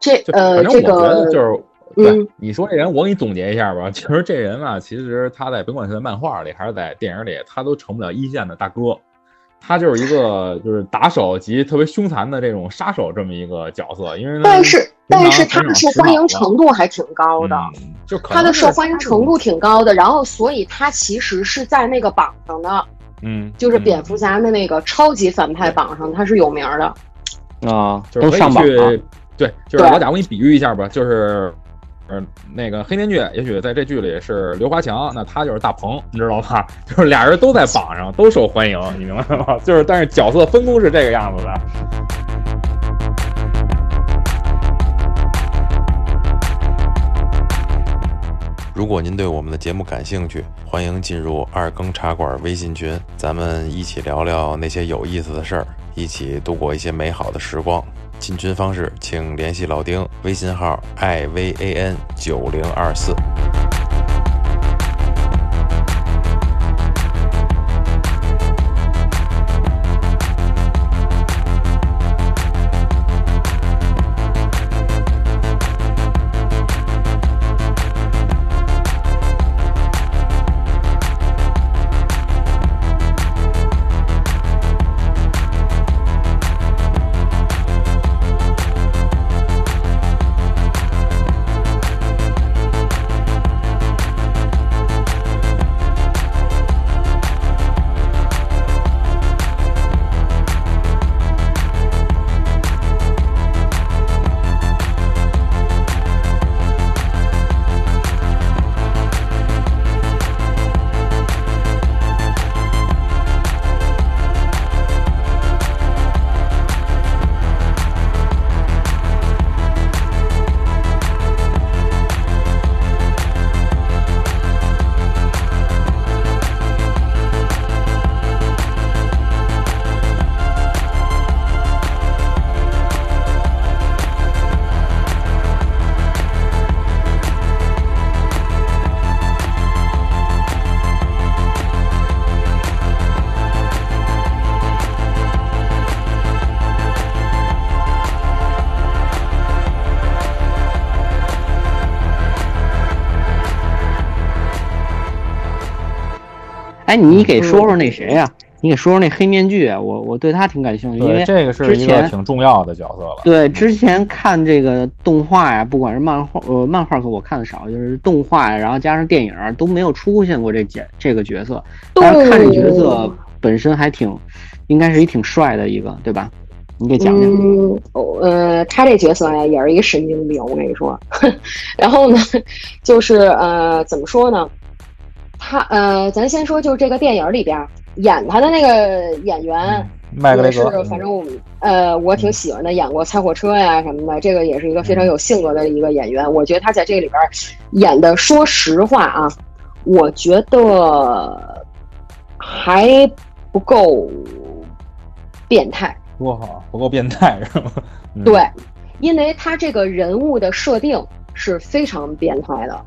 这呃这个就是。对嗯，你说这人，我给你总结一下吧。其 实这人啊，其实他在甭管是在漫画里还是在电影里，他都成不了一线的大哥。他就是一个就是打手及特别凶残的这种杀手这么一个角色，因为但是但是他很的受欢迎程度还挺高的。嗯就可他的受欢迎程度挺高的，然后所以他其实是在那个榜上的，嗯，就是嗯蝙蝠侠的那个超级反派榜上，他是有名的。啊，就是上榜了。去，对，就是对老贾，我给你比喻一下吧，就是。嗯，那个黑面具，也许在这剧里是刘华强，那他就是大鹏，你知道吧？就是俩人都在榜上，都受欢迎，你明白吗？就是，但是角色分工是这个样子的。如果您对我们的节目感兴趣，欢迎进入二更茶馆微信群，咱们一起聊聊那些有意思的事儿，一起度过一些美好的时光。进群方式，请联系老丁，微信号 i v a n 九零二四。你给说说那谁呀、你给说说那黑面具啊，我我对他挺感兴趣，因，为这个是一个之前挺重要的角色了。对之前看这个动画呀，不管是漫画，呃，漫画可我看的少，就是动画呀，然后加上电影都没有出现过这角这个角色，但是看这角色本身还挺，应该是一挺帅的一个，对吧？你给讲讲。嗯，哦呃，他这角色呀，也是一个神经病，我跟你说。然后呢，就是呃，怎么说呢？他呃，咱先说，就是这个电影里边演他的那个演员，嗯麦克雷也是格，反正我呃，我挺喜欢的，演过《猜火车》呀什么的，这个也是一个非常有性格的一个演员。我觉得他在这里边演的，说实话啊，我觉得还不够变态。不够好，不够变态是吗？嗯对，因为他这个人物的设定是非常变态的，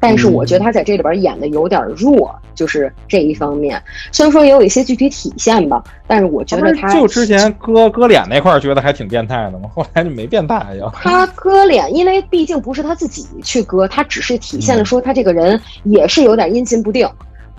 但是我觉得他在这里边演的有点弱，就是这一方面。虽然说也有一些具体体现吧，但是我觉得他就之前割割脸那块儿觉得还挺变态的嘛？后来就没变态呀。他割脸，因为毕竟不是他自己去割，他只是体嗯现了说他这个人也是有点阴晴不定。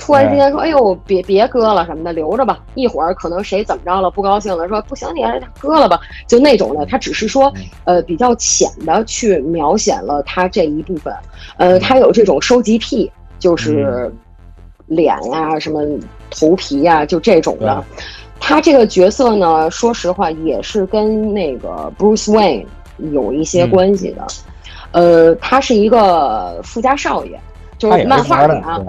突然之间说：“哎呦，别别割了什么的，留着吧。一会儿可能谁怎么着了，不高兴了，说不行，你还是割了吧。”就那种的，他只是说，呃，比较浅的去描写了他这一部分。呃，他有这种收集癖，就是脸呀、什么头皮呀、就这种的。他这个角色呢，说实话也是跟那个 Bruce Wayne 有一些关系的。呃，他是一个富家少爷，就是是漫画里的啊，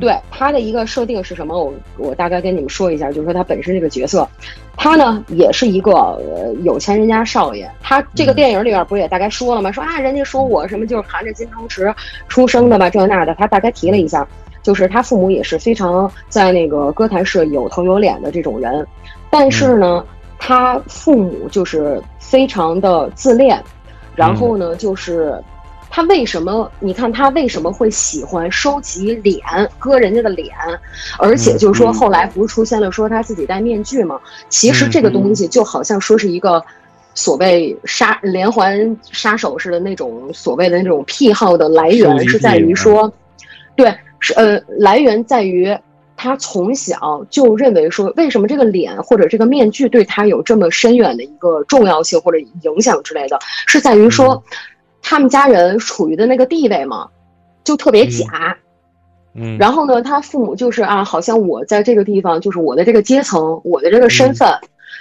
对，对他的一个设定是什么？我我大概跟你们说一下，就是说他本身这个角色，他呢也是一个呃有钱人家少爷。他这个嗯电影里边不是也大概说了吗？说啊，人家说我什么就是含着金汤匙出生的吧，这那的。他大概提了一下，就是他父母也是非常在那个歌坛是有头有脸的这种人，但是呢，他父母就是非常的自恋，然后呢，就是他为什么？你看他为什么会喜欢收集脸，割人家的脸？而且就是说，嗯后来不是出现了说他自己戴面具吗？其实这个东西就好像说是一个所谓杀连环杀手似的那种所谓的那种癖好的来源，是在于说，对，是呃，来源在于。他从小就认为说，为什么这个脸或者这个面具对他有这么深远的一个重要性或者影响之类的，是在于说，他们家人处于的那个地位嘛，就特别假。嗯，然后呢，他父母就是啊，好像我在这个地方，就是我的这个阶层，我的这个身份，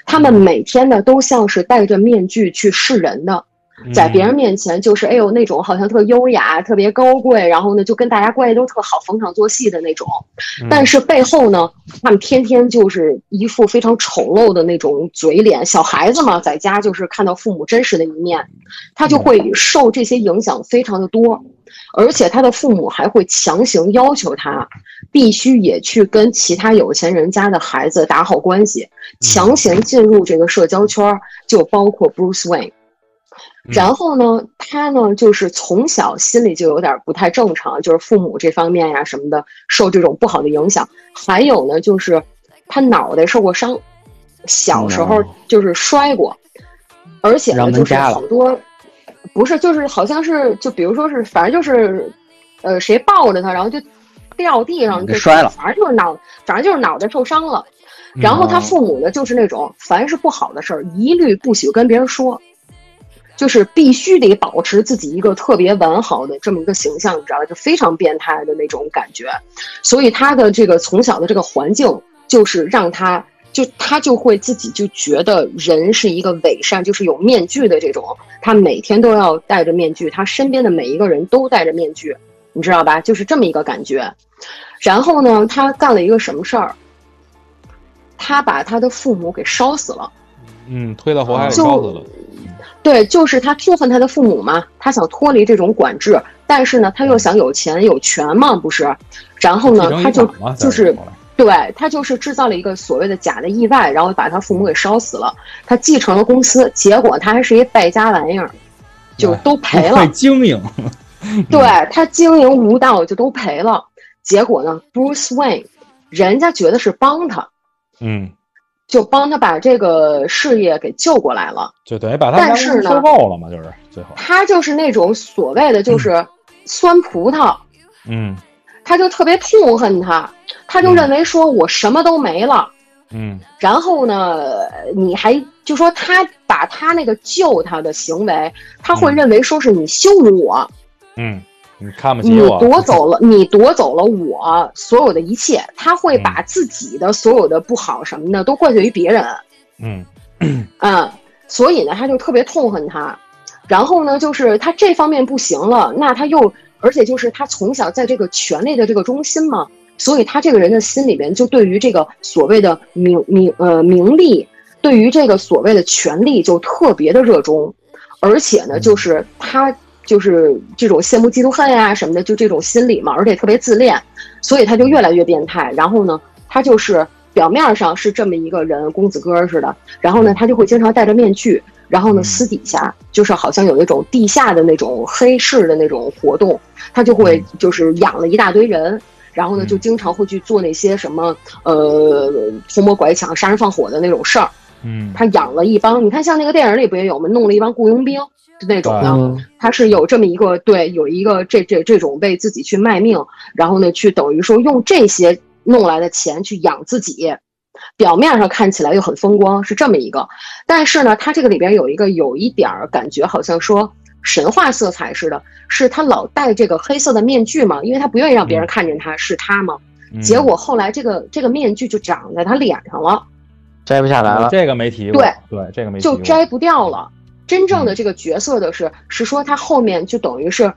他们每天呢都像是戴着面具去示人的，在别人面前就是哎呦那种好像特优雅、特别高贵，然后呢就跟大家关系都特好、逢场作戏的那种。但是背后呢，他们天天就是一副非常丑陋的那种嘴脸。小孩子嘛，在家就是看到父母真实的一面，他就会受这些影响非常的多。而且他的父母还会强行要求他，必须也去跟其他有钱人家的孩子打好关系，强行进入这个社交圈，就包括 Bruce Wayne。然后呢，他呢就是从小心里就有点不太正常，就是父母这方面呀什么的受这种不好的影响。还有呢，就是他脑袋受过伤，小时候就是摔过，而且呢就是好多。不是，就是好像是，就比如说是，反正就是，呃，谁抱着他，然后就掉地上就摔了，反正就是脑，反正就是脑袋受伤了。然后他父母呢，就是那种凡是不好的事儿，一律不许跟别人说，就是必须得保持自己一个特别完好的这么一个形象，你知道吧？就非常变态的那种感觉。所以他的这个从小的这个环境，就是让他。就他就会自己就觉得人是一个伪善，就是有面具的这种，他每天都要戴着面具，他身边的每一个人都戴着面具，你知道吧？就是这么一个感觉。然后呢，他干了一个什么事儿？他把他的父母给烧死了。嗯，推到火海里烧死了。对，就是他痛恨他的父母嘛，他想脱离这种管制，但是呢，他又想有钱有权嘛，不是？然后呢，他就就是。对他就是制造了一个所谓的假的意外，然后把他父母给烧死了。他继承了公司，结果他还是一败家玩意儿，就都赔了。经营，对他经营无道就都赔了。结果呢，Bruce Wayne，人家觉得是帮他，嗯，就帮他把这个事业给救过来了，就等于把他收购了嘛，就是最后。他就是那种所谓的就是酸葡萄，嗯。他就特别痛恨他，他就认为说我什么都没了，嗯，然后呢，你还就说他把他那个救他的行为，他会认为说是你羞辱我，嗯，你看不起我，你夺走了，你夺走了我所有的一切，他会把自己的所有的不好什么的都怪罪于别人，嗯，嗯，所以呢，他就特别痛恨他，然后呢，就是他这方面不行了，那他又。而且就是他从小在这个权力的这个中心嘛，所以他这个人的心里面就对于这个所谓的名名呃名利，对于这个所谓的权力就特别的热衷，而且呢，就是他就是这种羡慕嫉妒恨呀什么的，就这种心理嘛，而且特别自恋，所以他就越来越变态。然后呢，他就是表面上是这么一个人，公子哥似的，然后呢，他就会经常戴着面具。然后呢，私底下就是好像有一种地下的那种黑市的那种活动，他就会就是养了一大堆人，然后呢，就经常会去做那些什么呃偷摸拐抢、杀人放火的那种事儿。嗯，他养了一帮，你看像那个电影里不也有吗？弄了一帮雇佣兵就那种的，他是有这么一个对，有一个这这这种为自己去卖命，然后呢，去等于说用这些弄来的钱去养自己。表面上看起来又很风光，是这么一个，但是呢，他这个里边有一个有一点儿感觉，好像说神话色彩似的，是他老戴这个黑色的面具嘛，因为他不愿意让别人看见他是他嘛。结果后来这个这个面具就长在他脸上了，摘不下来了。这个没提过。对对，这个没就摘不掉了。真正的这个角色的是是说他后面就等于是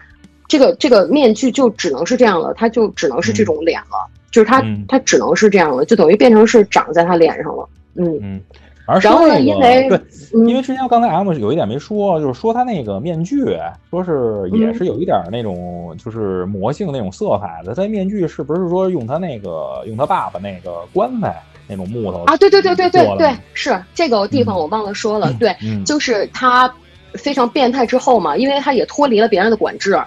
这个这个面具就只能是这样了，他就只能是这种脸了。就是他，他只能是这样了，就等于变成是长在他脸上了。嗯嗯。而然后呢，因为对，因为之前刚才 M 有一点没说，就是说他那个面具，说是也是有一点那种就是魔性那种色彩的。他面具是不是说用他那个用他爸爸那个棺材那种木头啊？对对对对对对，是这个地方我忘了说了。对，就是他非常变态之后嘛，因为他也脱离了别人的管制。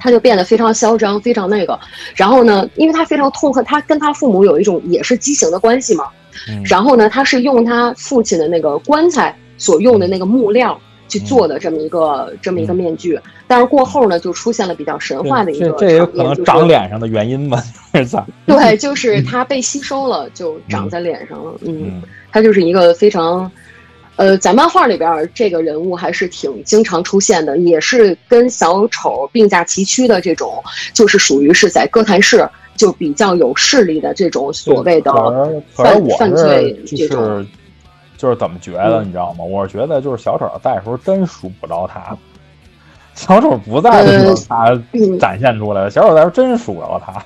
他就变得非常嚣张，非常那个。然后呢，因为他非常痛恨他跟他父母有一种也是畸形的关系嘛。然后呢，他是用他父亲的那个棺材所用的那个木料去做的这么一个这么一个面具。但是过后呢，就出现了比较神话的一个这也可能长脸上的原因吧？是咋？对，就是它被吸收了，就长在脸上了。嗯，他就是一个非常。呃，在漫画里边，这个人物还是挺经常出现的，也是跟小丑并驾齐驱的这种，就是属于是在哥谭市就比较有势力的这种所谓的犯犯罪这种。就是怎么觉得，你知道吗？我是觉得就是小丑在的时候真数不着他，小丑不在的时候他展现出来了，小丑在时候真数不着他。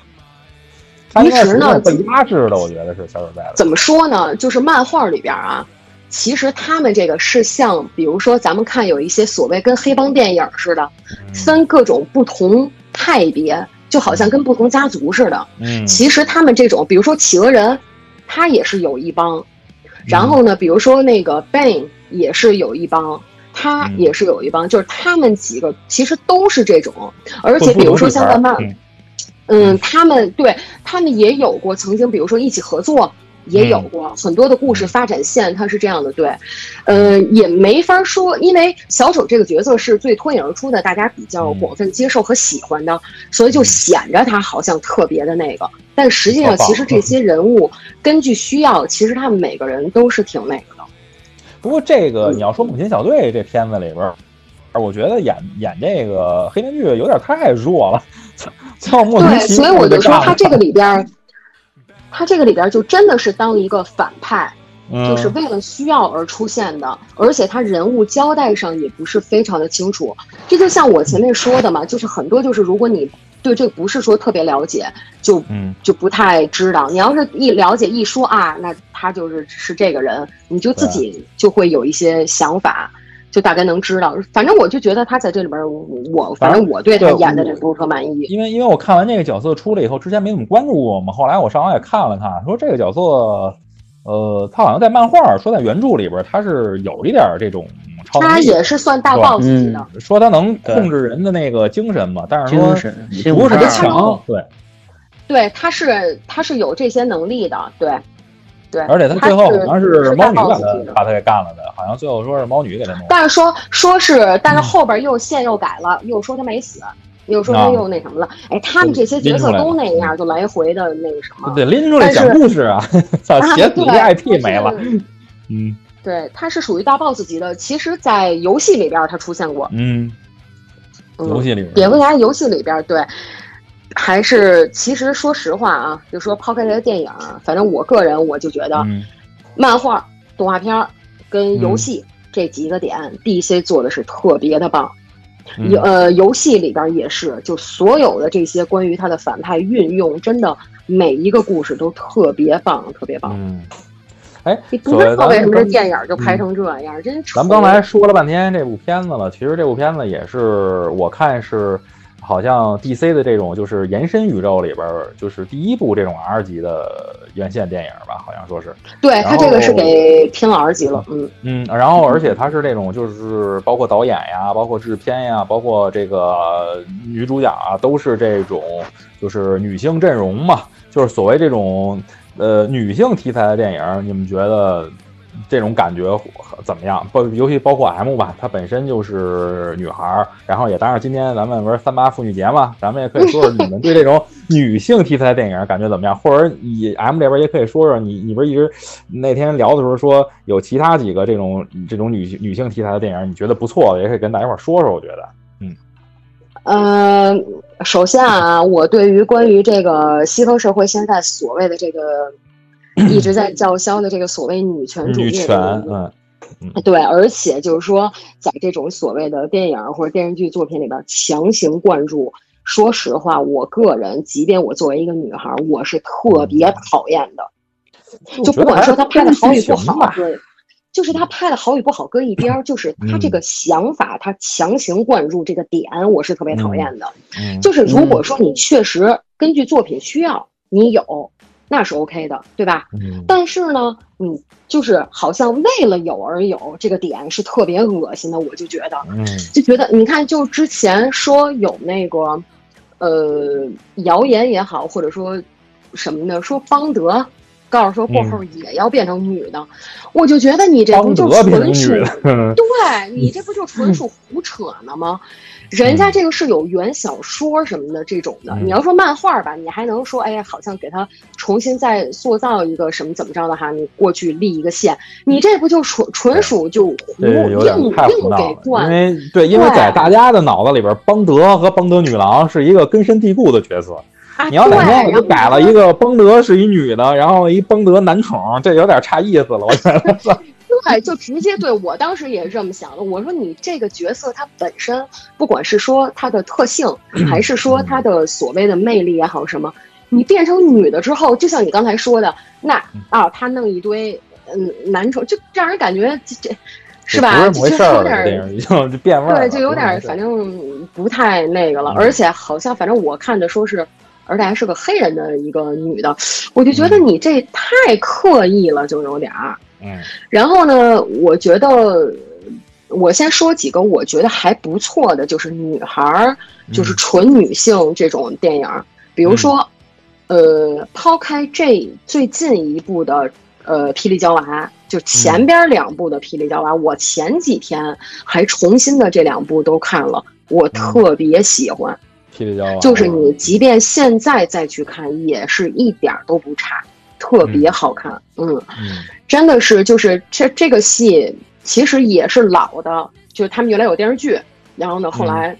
他应该是被压制的，我觉得是小丑在的。怎么说呢？就是漫画里边啊，其实他们这个是像，比如说咱们看有一些所谓跟黑帮电影似的，分各种不同派别，就好像跟不同家族似的。嗯，其实他们这种，比如说企鹅人，他也是有一帮；然后呢，比如说那个 Bane 也是有一帮，他也是有一帮，就是他们几个其实都是这种。而且比如说像万万。嗯。嗯，他们对他们也有过曾经，比如说一起合作，也有过很多的故事发展线，它是这样的。对，呃，也没法说，因为小丑这个角色是最脱颖而出的，大家比较广泛接受和喜欢的，所以就显着他好像特别的那个。但实际上，其实这些人物根据需要，其实他们每个人都是挺那个的。不过这个你要说《母亲小队》这片子里边，我觉得演演这个黑面具有点太弱了。对，所以我就说他这个里边，他这个里边就真的是当一个反派，就是为了需要而出现的，而且他人物交代上也不是非常的清楚。这就像我前面说的嘛，就是很多就是如果你对这不是说特别了解，就就不太知道。你要是一了解一说啊，那他就是是这个人，你就自己就会有一些想法。就大概能知道，反正我就觉得他在这里边，我反正我对他演的这不是特满意。因为因为我看完这个角色出来以后，之前没怎么关注过嘛，后来我上网也看了看，说这个角色，呃，他好像在漫画说在原著里边他是有一点这种超他也是算大 boss 级的，说他能控制人的那个精神嘛，但是说不是特别强，对，对，他是他是有这些能力的，对。对，而且他最后好像是猫女把他把他给干了的，好像最后说是猫女给他弄。但是说说是，但是后边又线又改了，又说他没死，又说他又那什么了。哎，他们这些角色都那样，就来回的那个什么。对，拎出来讲故事啊，写自己 IP 没了。嗯，对，他是属于大 boss 级的。其实，在游戏里边他出现过。嗯，游戏里边。蝙蝠侠游戏里边，对。还是，其实说实话啊，就说抛开这个电影，反正我个人我就觉得，漫画、动画片跟游戏这几个点，DC 做的是特别的棒。游呃，游戏里边也是，就所有的这些关于他的反派运用，真的每一个故事都特别棒，特别棒。嗯，哎，你不知道为什么这电影就拍成这样，真。咱们刚才说了半天这部片子了，其实这部片子也是我看是。好像 D C 的这种就是延伸宇宙里边，就是第一部这种 R 级的院线电影吧，好像说是。对他这个是给偏 R 级了，嗯嗯，然后而且他是这种就是包括导演呀，包括制片呀，包括这个女主角啊，都是这种就是女性阵容嘛，就是所谓这种呃女性题材的电影，你们觉得？这种感觉怎么样？包尤其包括 M 吧，她本身就是女孩儿，然后也当然今天咱们不是三八妇女节嘛，咱们也可以说说你们对这种 女性题材电影感觉怎么样？或者你 M 这边也可以说说你，你不是一直那天聊的时候说有其他几个这种这种女女性题材的电影，你觉得不错的，也可以跟大家一块说说。我觉得，嗯，呃，首先啊，我对于关于这个西方社会现在所谓的这个。一直在叫嚣的这个所谓女权主义，嗯，对，而且就是说，在这种所谓的电影或者电视剧作品里边强行灌注，说实话，我个人，即便我作为一个女孩，我是特别讨厌的。就不管说他拍的好与不好，对，就是他拍的好与不好搁一边，就是他这个想法，他强行灌入这个点，我是特别讨厌的。就是如果说你确实根据作品需要，你有。那是 OK 的，对吧？嗯。但是呢，你就是好像为了有而有，这个点是特别恶心的，我就觉得，嗯，就觉得你看，就之前说有那个，呃，谣言也好，或者说什么的，说邦德告诉说过后也要变成女的，我就觉得你这不就纯属，对你这不就纯属胡扯呢吗？人家这个是有原小说什么的这种的，你要说漫画吧，你还能说，哎呀，好像给他重新再塑造一个什么怎么着的哈，你过去立一个线，你这不就纯纯属就胡硬硬给灌？因为对，因为在大家的脑子里边，邦德和邦德女郎是一个根深蒂固的角色。你要哪天给改了一个邦德是一女的，然后一邦德男宠，这有点差意思了，我觉得。对，就直接对我当时也是这么想的。我说你这个角色它本身，不管是说它的特性，还是说它的所谓的魅力也好什么，你变成女的之后，就像你刚才说的，那啊，他弄一堆嗯男宠，就让人感觉这这。是吧？不是回事儿了，电影已经就变味儿对，就有点反正不太那个了，而且好像反正我看的说是，而且还是个黑人的一个女的，我就觉得你这太刻意了，就有点儿。嗯。然后呢，我觉得我先说几个我觉得还不错的，就是女孩儿，就是纯女性这种电影，比如说，呃，抛开这最近一部的呃《霹雳娇娃》。就前边两部的《霹雳娇娃》，我前几天还重新的这两部都看了，我特别喜欢。霹雳娇娃就是你即便现在再去看，也是一点都不差，特别好看。嗯，真的是就是这这个戏其实也是老的，就是他们原来有电视剧，然后呢后来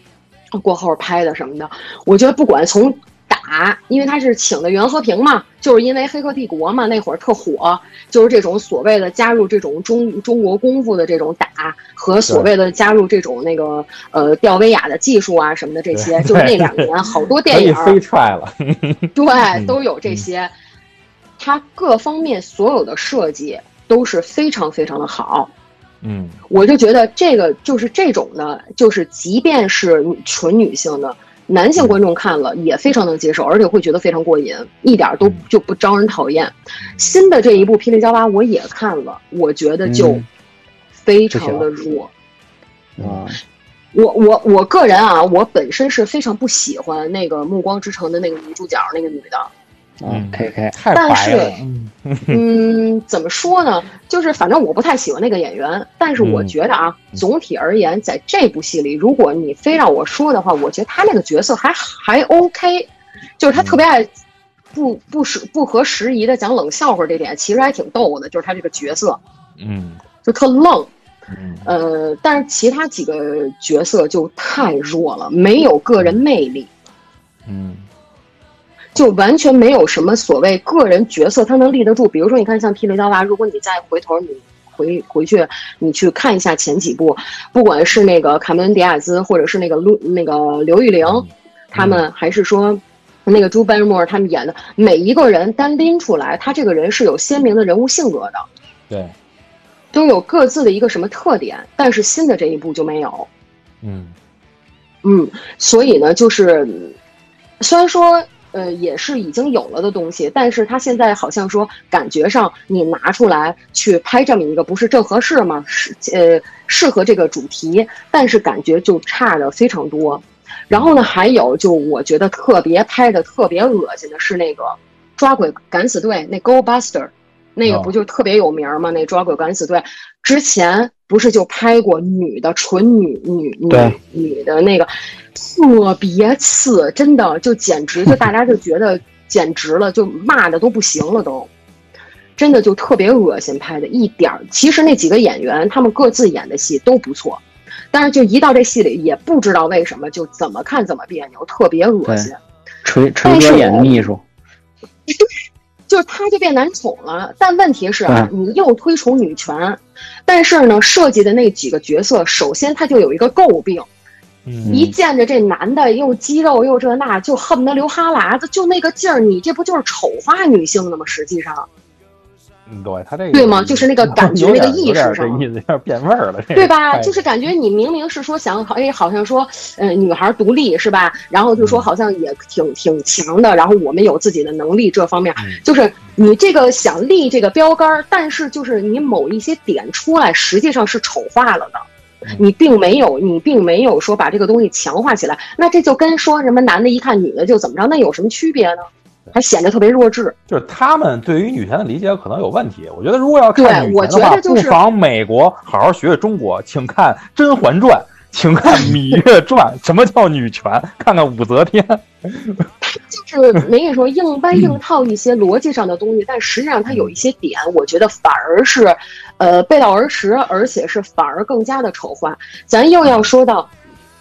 过后拍的什么的，我觉得不管从。打，因为他是请的袁和平嘛，就是因为《黑客帝国》嘛，那会儿特火，就是这种所谓的加入这种中中国功夫的这种打，和所谓的加入这种那个呃吊威亚的技术啊什么的这些，就是那两年好多电影飞踹了，对，都有这些，它各方面所有的设计都是非常非常的好，嗯，我就觉得这个就是这种的，就是即便是纯女性的。男性观众看了也非常能接受，而且会觉得非常过瘾，一点都就不招人讨厌。新的这一部《霹雳娇娃》我也看了，我觉得就非常的弱。啊，我我我个人啊，我本身是非常不喜欢那个《暮光之城》的那个女主角那个女的。嗯，K K，太白了。嗯，怎么说呢？就是反正我不太喜欢那个演员，但是我觉得啊，总体而言，在这部戏里，如果你非让我说的话，我觉得他那个角色还还 OK，就是他特别爱不不时不合时宜的讲冷笑话，这点其实还挺逗的。就是他这个角色，嗯，就特愣，呃，但是其他几个角色就太弱了，没有个人魅力，嗯。就完全没有什么所谓个人角色，他能立得住。比如说，你看像《霹雳刀娃》，如果你再回头，你回回去，你去看一下前几部，不管是那个卡梅伦·迪亚兹，或者是那个陆那个刘玉玲，他们还是说那个朱班莫他们演的每一个人单拎出来，他这个人是有鲜明的人物性格的，对，都有各自的一个什么特点。但是新的这一部就没有，嗯嗯，所以呢，就是虽然说。呃，也是已经有了的东西，但是他现在好像说，感觉上你拿出来去拍这么一个，不是正合适吗？是呃，适合这个主题，但是感觉就差的非常多。然后呢，还有就我觉得特别拍的特别恶心的是那个抓鬼敢死队，那 Go Buster，那个不就特别有名吗？那抓鬼敢死队之前不是就拍过女的纯女女女女的那个。特别次，真的就简直就大家就觉得简直了，就骂的都不行了，都真的就特别恶心，拍的一点儿。其实那几个演员他们各自演的戏都不错，但是就一到这戏里，也不知道为什么就怎么看怎么别扭，特别恶心。锤锤哥演秘书，对，就是他就变男宠了。但问题是，你又推崇女权，但是呢，设计的那几个角色，首先他就有一个诟病。一见着这男的又肌肉又这那，就恨不得流哈喇子，就那个劲儿，你这不就是丑化女性了吗？实际上，嗯，对他这个对吗？就是那个感觉，那个意识上，意思有点变味儿了，对吧？就是感觉你明明是说想好，哎，好像说，呃，女孩独立是吧？然后就说好像也挺挺强的，然后我们有自己的能力，这方面就是你这个想立这个标杆，但是就是你某一些点出来，实际上是丑化了的。你并没有，你并没有说把这个东西强化起来，那这就跟说什么男的一看女的就怎么着，那有什么区别呢？还显得特别弱智。就是他们对于女权的理解可能有问题。我觉得如果要看女权的话，不妨美国好好学学中国，请看《甄嬛传》，请看《芈月传》。什么叫女权？看看武则天。就是没跟你说硬掰硬套一些逻辑上的东西，但实际上它有一些点，我觉得反而是，呃，背道而驰，而且是反而更加的丑化。咱又要说到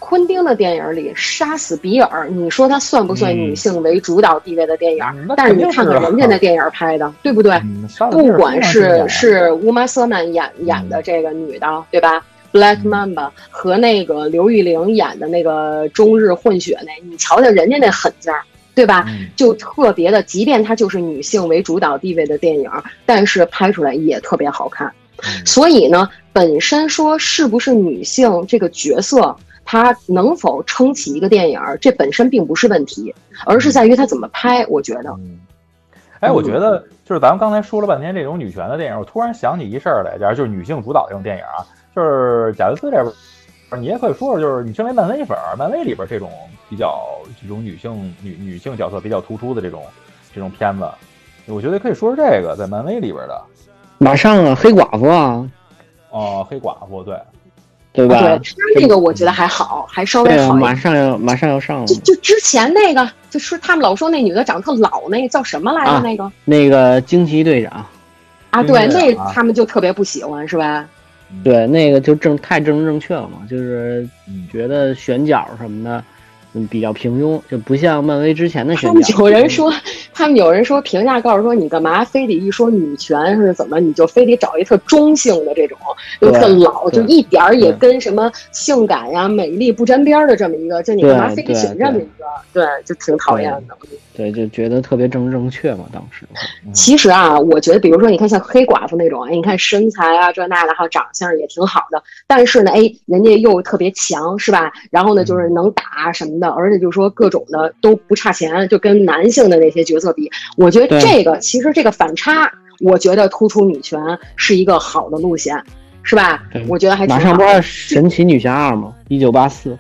昆汀的电影里，《杀死比尔》，你说它算不算女性为主导地位的电影？嗯但是你看看人家那电影拍的，对不对？不管是典是乌玛瑟曼演演的这个女的，对吧？Black 嗯 Mamba 和那个刘玉玲演的那个中日混血那，你瞧瞧人家那狠劲儿，对吧？嗯就特别的，即便它就是女性为主导地位的电影，但是拍出来也特别好看。嗯所以呢，本身说是不是女性这个角色，她能否撑起一个电影，这本身并不是问题，而是在于她怎么拍。我觉得，嗯，哎，我觉得就是咱们刚才说了半天这种女权的电影，我突然想起一事儿来，假如就是女性主导这种电影啊，就是贾维斯这边，你也可以说说，就是你身为漫威粉儿，漫威里边这种比较这种女性女女性角色比较突出的这种这种片子，我觉得可以说说这个在漫威里边的，马上啊，黑寡妇啊，哦，黑寡妇，对，对吧？对他那个我觉得还好，还稍微好一点。马上要马上要上了就，就之前那个，就是他们老说那女的长特老，那个叫什么来着？啊那个那个惊奇队长，啊，对对，那啊他们就特别不喜欢，是吧？对，那个就正太政治正确了嘛，就是嗯觉得选角什么的，嗯，比较平庸，就不像漫威之前的他们选角。有人说，他们有人说评价告诉说，你干嘛非得一说女权是怎么，你就非得找一特中性的这种，又特老，就一点儿也跟什么性感呀、美丽不沾边儿的这么一个，就你干嘛非得选这么一个？对，就挺讨厌的。对，就觉得特别正正确嘛，当时。其实啊，我觉得，比如说，你看像黑寡妇那种，哎，你看身材啊，这那的，还有长相也挺好的，但是呢，哎，人家又特别强，是吧？然后呢，就是能打什么的，而且就是说各种的都不差钱，就跟男性的那些角色比，我觉得这个其实这个反差，我觉得突出女权是一个好的路线，是吧？我觉得还挺马上不是神奇女侠二吗？一九八四，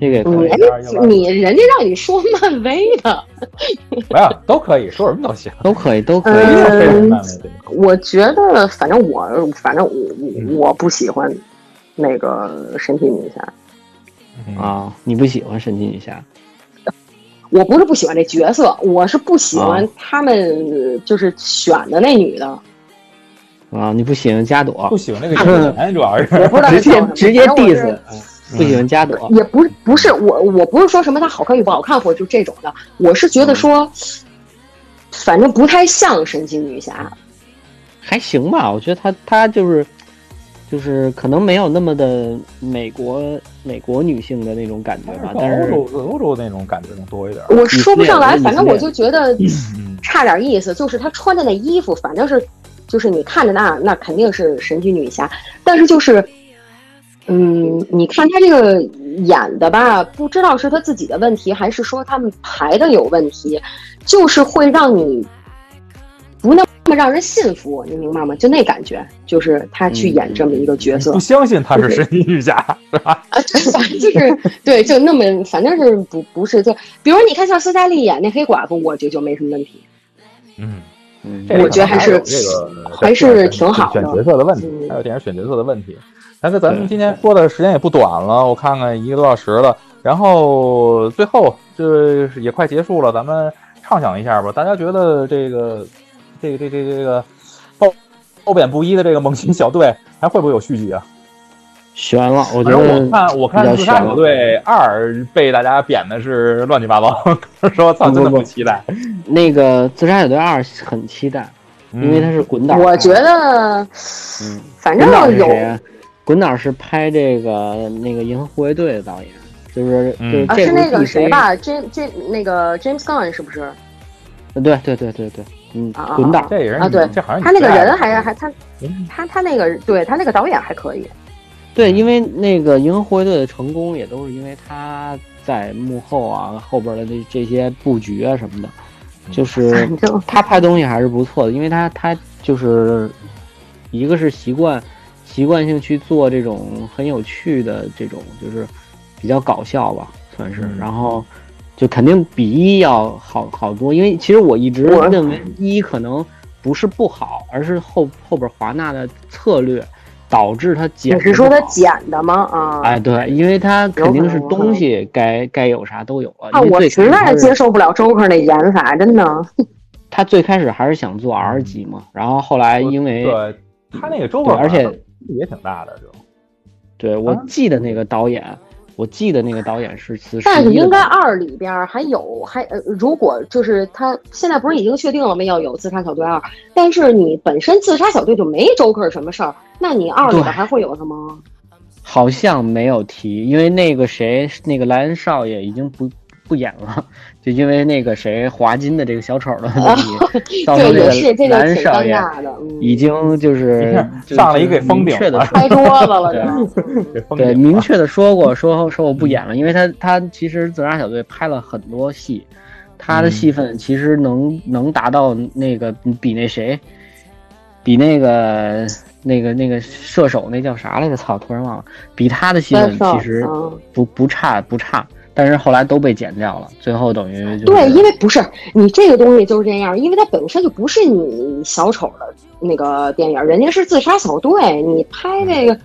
这个也可嗯，以。哎，你人家让你说漫威的，不要都可以说什么都行，都可以，都可以。我觉得，反正我，反正我我我不喜欢那个神奇女侠。嗯啊，你不喜欢神奇女侠？我不是不喜欢这角色，我是不喜欢啊他们呃就是选的那女的。啊，你不喜欢加朵不？喜欢那个 演员，主要是我不知道直接直接 diss，不喜欢加朵。也不是不是我我不是说什么她好看与不好看或者就这种的，我是觉得说，反正不太像神奇女侠。还行吧，我觉得她她就是就是可能没有那么的美国美国女性的那种感觉吧，但是欧洲欧洲那种感觉更多一点。我说不上来，反正我就觉得嗯差点意思，就是她穿的那衣服，反正是，就是你看着那那肯定是神奇女侠，但是就是，嗯，你看她这个演的吧，不知道是她自己的问题，还是说他们排的有问题，就是会让你不那么让人信服，你明白吗？就那感觉，就是他去演这么一个角色不，相信他是神奇女侠是吧？反正就是对，就那么，反正是不不是就，比如你看像斯嘉丽演那黑寡妇，我觉得就没什么问题。嗯，嗯我觉得还是还是挺好的选角色的问题，嗯还有电影选角色的问题。但是咱们今天说的时间也不短了，我看看一个多小时了。然后最后这也快结束了，咱们畅想一下吧。大家觉得这个这个这个这个这个褒褒贬不一的这个猛禽小队还会不会有续集啊？悬了，我觉得我得看我看比较自杀小队二被大家贬的是乱七八糟，说操真的不不不期待，那个《自杀小队二》很期待，因为它是滚导。我觉得，嗯，反正有？滚导是拍这个那个《银河护卫队》的导演，就是嗯就是啊是那个谁？吧，James James 那个 James Gunn 是不是？对对对对对，嗯啊啊，滚导这也是啊对这好像他那个人还是还他嗯。他他那个对他那个导演还可以。对，因为那个银河护卫队的成功也都是因为他在幕后啊后边的这这些布局啊什么的，就是他拍东西还是不错的，因为他他就是一个是习惯习惯性去做这种很有趣的这种，就是比较搞笑吧，算是，嗯。然后就肯定比一要好好多，因为其实我一直认为一可能不是不好，而是后后边华纳的策略导致他剪得你是说他不好剪的吗？啊，哎，对，因为他肯定是东西该该有啥都有了。啊，因为最我实在接受不了 Joker 那演法，真的。他最开始还是想做 R 级嘛，然后后来因为对他那个周对，而且也挺大的，就对我啊记得那个导演我记得那个导演是自杀，但是应该二里边还有还呃，如果就是他现在不是已经确定了吗？要有自杀小队二，但是你本身自杀小队就没 Joker 什么事儿，那你二里边还会有什么？好像没有提，因为那个谁，那个莱恩少爷已经不不演了，就因为那个谁华金的这个小丑的问题，造成对，也是这个莱个挺恩少爷已经就是就上了一个封顶确的拍桌子了。对，明确的说过，说说我不演了，因为他他其实自杀小队拍了很多戏，他的戏份其实能能达到那个比那谁，比那个那个那个射手那叫啥来着？操，突然忘了，比他的戏份其实嗯不不差不差，但是后来都被剪掉了，最后等于就是对，因为不是你这个东西就是这样，因为它本身就不是你小丑的那个电影，人家是自杀小队，你拍这个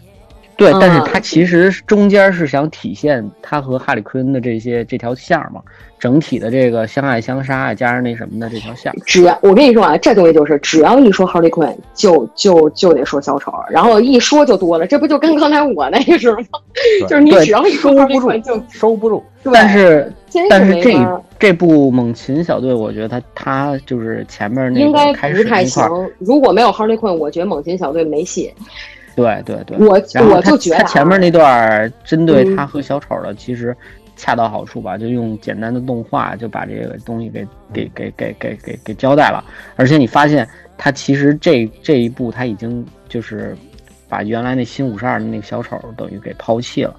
对，但是嗯他其实中间是想体现他和哈里坤的这些这条线儿嘛，整体的这个相爱相杀加上那什么的这条线儿。只要我跟你说啊，这东西就是只要一说 Harley Quinn，就就就得说小丑，然后一说就多了，这不就跟刚才我那个似的吗？就是你只要一说收 Harley 不 Quinn 就，收不住。对，但是真但是这这部猛禽小队，我觉得他他就是前面那应该个开不太行。如果没有 Harley Quinn，我觉得猛禽小队没戏。对对对，我然后他我就觉得前面那段儿针对嗯他和小丑的，其实恰到好处吧，就用简单的动画就把这个东西给给给给给给给交代了。而且你发现他其实这这一步他已经就是把原来那新五十二的那个小丑等于给抛弃了。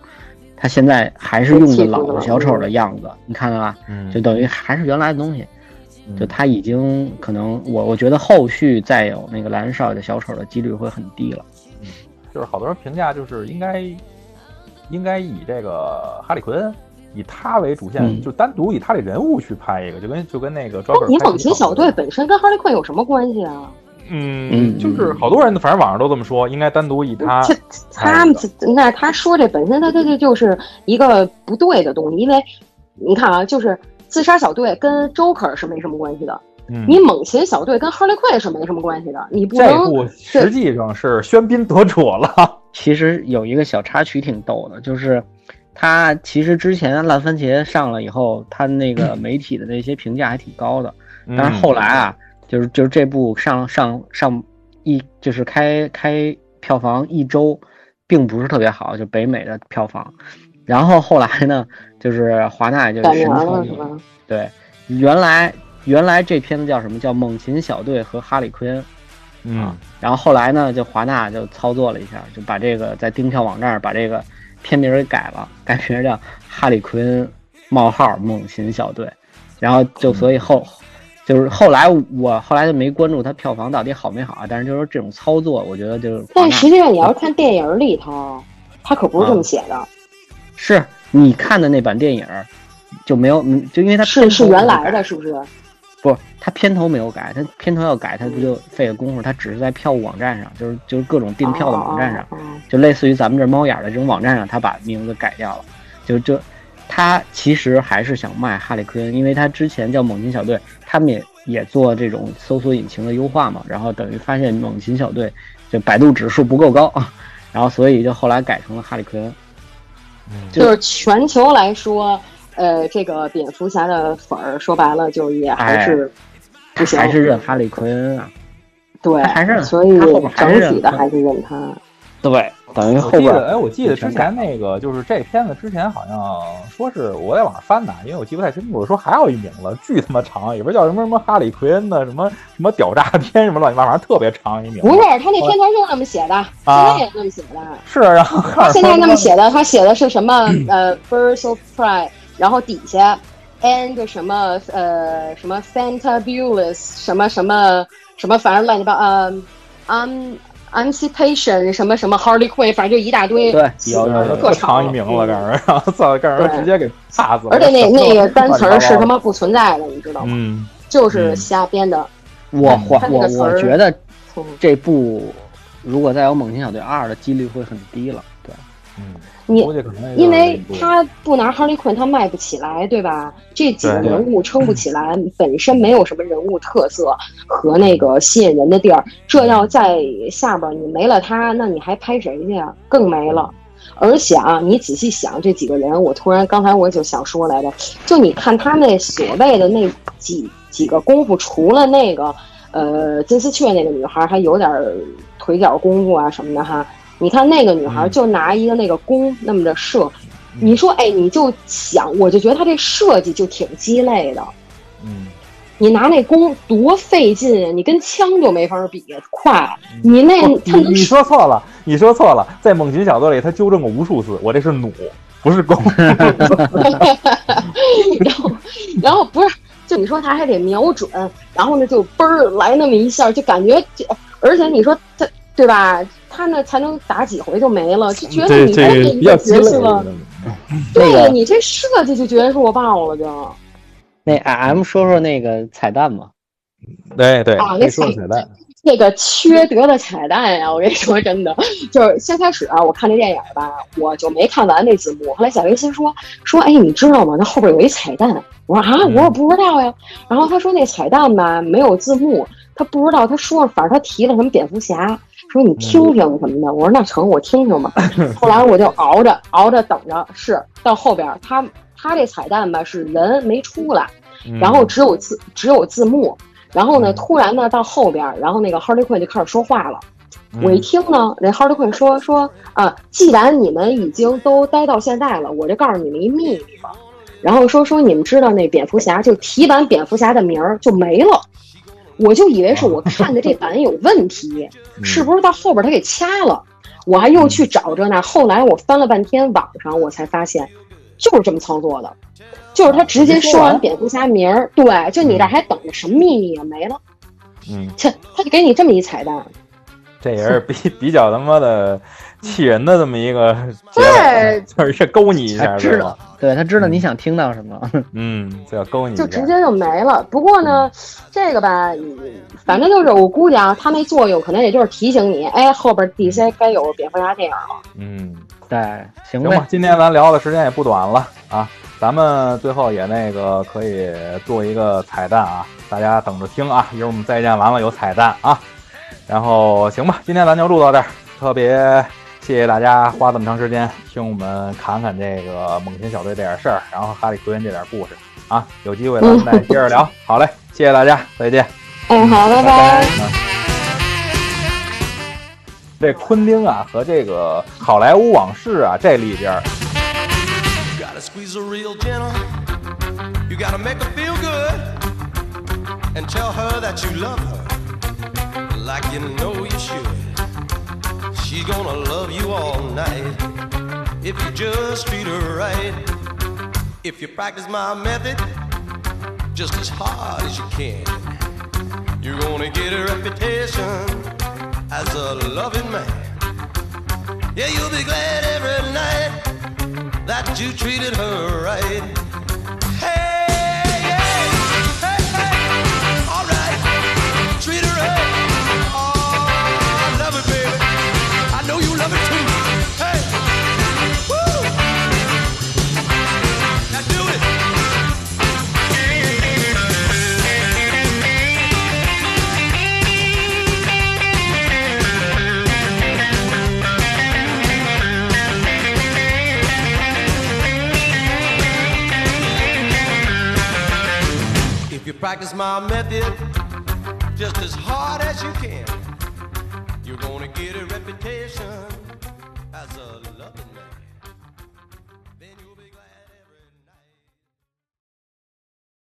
他现在还是用的老的小丑的样子，你看到吧？嗯就等于还是原来的东西。就嗯他已经可能我我觉得后续再有那个蓝少爷的小丑的几率会很低了。就是好多人评价，就是应该应该以这个哈利奎恩以他为主线，嗯就单独以他这人物去拍一个，就跟就跟那个你猛禽小队本身跟 Harley Quinn 有什么关系啊？嗯，嗯就是好多人反正网上都这么说，应该单独以他这他们那他说这本身他他这就是一个不对的东西，因为你看啊，就是自杀小队跟 Joker 是没什么关系的，嗯你猛禽小队跟 Harley Quinn 是没什么关系的，你不这部实际上是喧宾夺主了。其实有一个小插曲挺逗的，就是他其实之前烂番茄上了以后，他那个媒体的那些评价还挺高的，但是后来啊，就是就是这部上上上一就是开开票房一周，并不是特别好，就北美的票房。然后后来呢，就是华纳就神创意，了是？对，原来原来这片子叫什么叫《猛禽小队和哈里奎恩》。嗯然后后来呢，就华纳就操作了一下，就把这个在订票网站把这个片名给改了，改名叫《哈里奎恩冒号猛禽小队》，然后就所以后就是后来我后来就没关注它票房到底好没好啊，但是就是说这种操作，我觉得就是但实际上你要是看电影里头，它可不是这么写的，是你看的那版电影就没有，嗯就因为它是是原来的，是不是？不，他片头没有改，他片头要改，他不就费了功夫？他只是在票务网站上，就是就是各种订票的网站上，就类似于咱们这猫眼儿的这种网站上，他把名字改掉了。就就他其实还是想卖哈利奎恩，因为他之前叫猛禽小队，他们也也做这种搜索引擎的优化嘛，然后等于发现猛禽小队就百度指数不够高，然后所以就后来改成了哈利奎恩。就是全球来说，呃，这个蝙蝠侠的粉儿说白了就也还是不行，还是认哈利奎恩啊？对，还是所以整体的还是认他。对，等于我后边记得，哎，我记得之前那个就是这片子之前好像说是我在网上翻的，因为我记不太清楚，说还有一名字巨他妈长，里边叫什么什么哈里奎恩的什么什么屌炸天什么乱七八糟，反正特别长一名。不是，他那片头就那么写的，现在也那么写的。是，然后他现在那么写的，他写的是什么？呃，Birds of Prey，然后底下 and 什么呃什么 Fantabulous 什么什么什么，反正乱七八呃，um Emancipation 什么什么 Harley Quinn，反正就一大堆。对有有有特长一名字，让人 然后操，让人直接给怕死了。而且那那个单词儿是他妈，不存在的，你知道吗？嗯，就是瞎编的。我我我我觉得嗯这部如果再有猛禽小队二的几率会很低了。你因为他不拿 Harley Quinn，他卖不起来，对吧？这几个人物撑不起来，本身没有什么人物特色和那个吸引人的地儿。这要在下边你没了他，那你还拍谁去啊？更没了。而且啊，你仔细想这几个人，我突然刚才我就想说来着，就你看他那所谓的那几几个功夫，除了那个呃金丝雀那个女孩还有点腿脚功夫啊什么的哈，你看那个女孩就拿一个那个弓那么着射，你说哎，你就想，我就觉得她这设计就挺鸡肋的。嗯，你拿那弓多费劲啊！你跟枪就没法比快。你那你你说错了，你说错了，在猛禽小队里他纠正过无数次，我这是弩，不是弓。然后，然后不是，就你说他还得瞄准，然后呢就嘣儿来那么一下，就感觉这，而且你说他对吧？他那才能打几回就没了，就觉得你这比较鸡角肋色，对呀，你这设计就觉得是我爆了就。那 M 说说那个彩蛋吧？对对，啊，那说说彩蛋。那个缺德的彩蛋呀！我跟你说真的，就是先开始啊，我看这电影吧，我就没看完那字幕。后来小维先说说，哎，你知道吗？那后边有一彩蛋。我说啊，我也不知道呀。然后他说那彩蛋吧没有字幕，他不知道。他说反正他提了什么蝙蝠侠，说你听听什么的。我说那成，我听听吧。后来我就熬着熬着等着，是到后边他他这彩蛋吧是人没出来，然后只有字只有字幕。然后呢，突然呢，到后边，然后那个 Harley Quinn 就开始说话了。我一听呢，那 Harley Quinn 说说啊，既然你们已经都待到现在了，我就告诉你们一秘密吧。然后说说你们知道那蝙蝠侠就提完蝙蝠侠的名儿就没了，我就以为是我看的这版有问题，是不是到后边他给掐了？我还又去找着呢。后来我翻了半天网上，我才发现就是这么操作的。就是他直接说完蝙蝠侠名儿，对，就你这还等着什么秘密啊？没了，嗯，切，他就给你这么一彩蛋，这也是比比较他妈的气人的这么一个结对尾，就是这勾你一下，他知道对吧？，对他知道你想听到什么。嗯，这要勾你，就直接就没了。不过呢，这个吧，反正就是我估计啊，它那作用可能也就是提醒你，哎，后边 DC 该有蝙蝠侠电影了。嗯。对，行行吧，，今天咱聊的时间也不短了啊，咱们最后也那个可以做一个彩蛋啊，大家等着听啊，一会儿我们再见完了有彩蛋啊，然后行吧，今天咱就录到这儿，特别谢谢大家花这么长时间听我们侃侃这个猛禽小队这点事儿，然后哈利奎恩这点故事啊，有机会咱们再接着聊，好嘞，谢谢大家，再见。嗯，好，拜拜。这昆汀啊和这个好莱坞往事啊这里边儿。You gotta squeeze her real gentle. You gotta make her feel good. And tell her that you love her. Like you know you should. She's gonna love you all night. If you just treat her right. If you practice my method just as hard as you can. You're gonna get a reputation as a loving man. Yeah, you'll be glad every night that you treated her right. Hey, yeah, hey, hey, all right, treat her right. You practice my method just as hard as you can, you're gonna get a reputation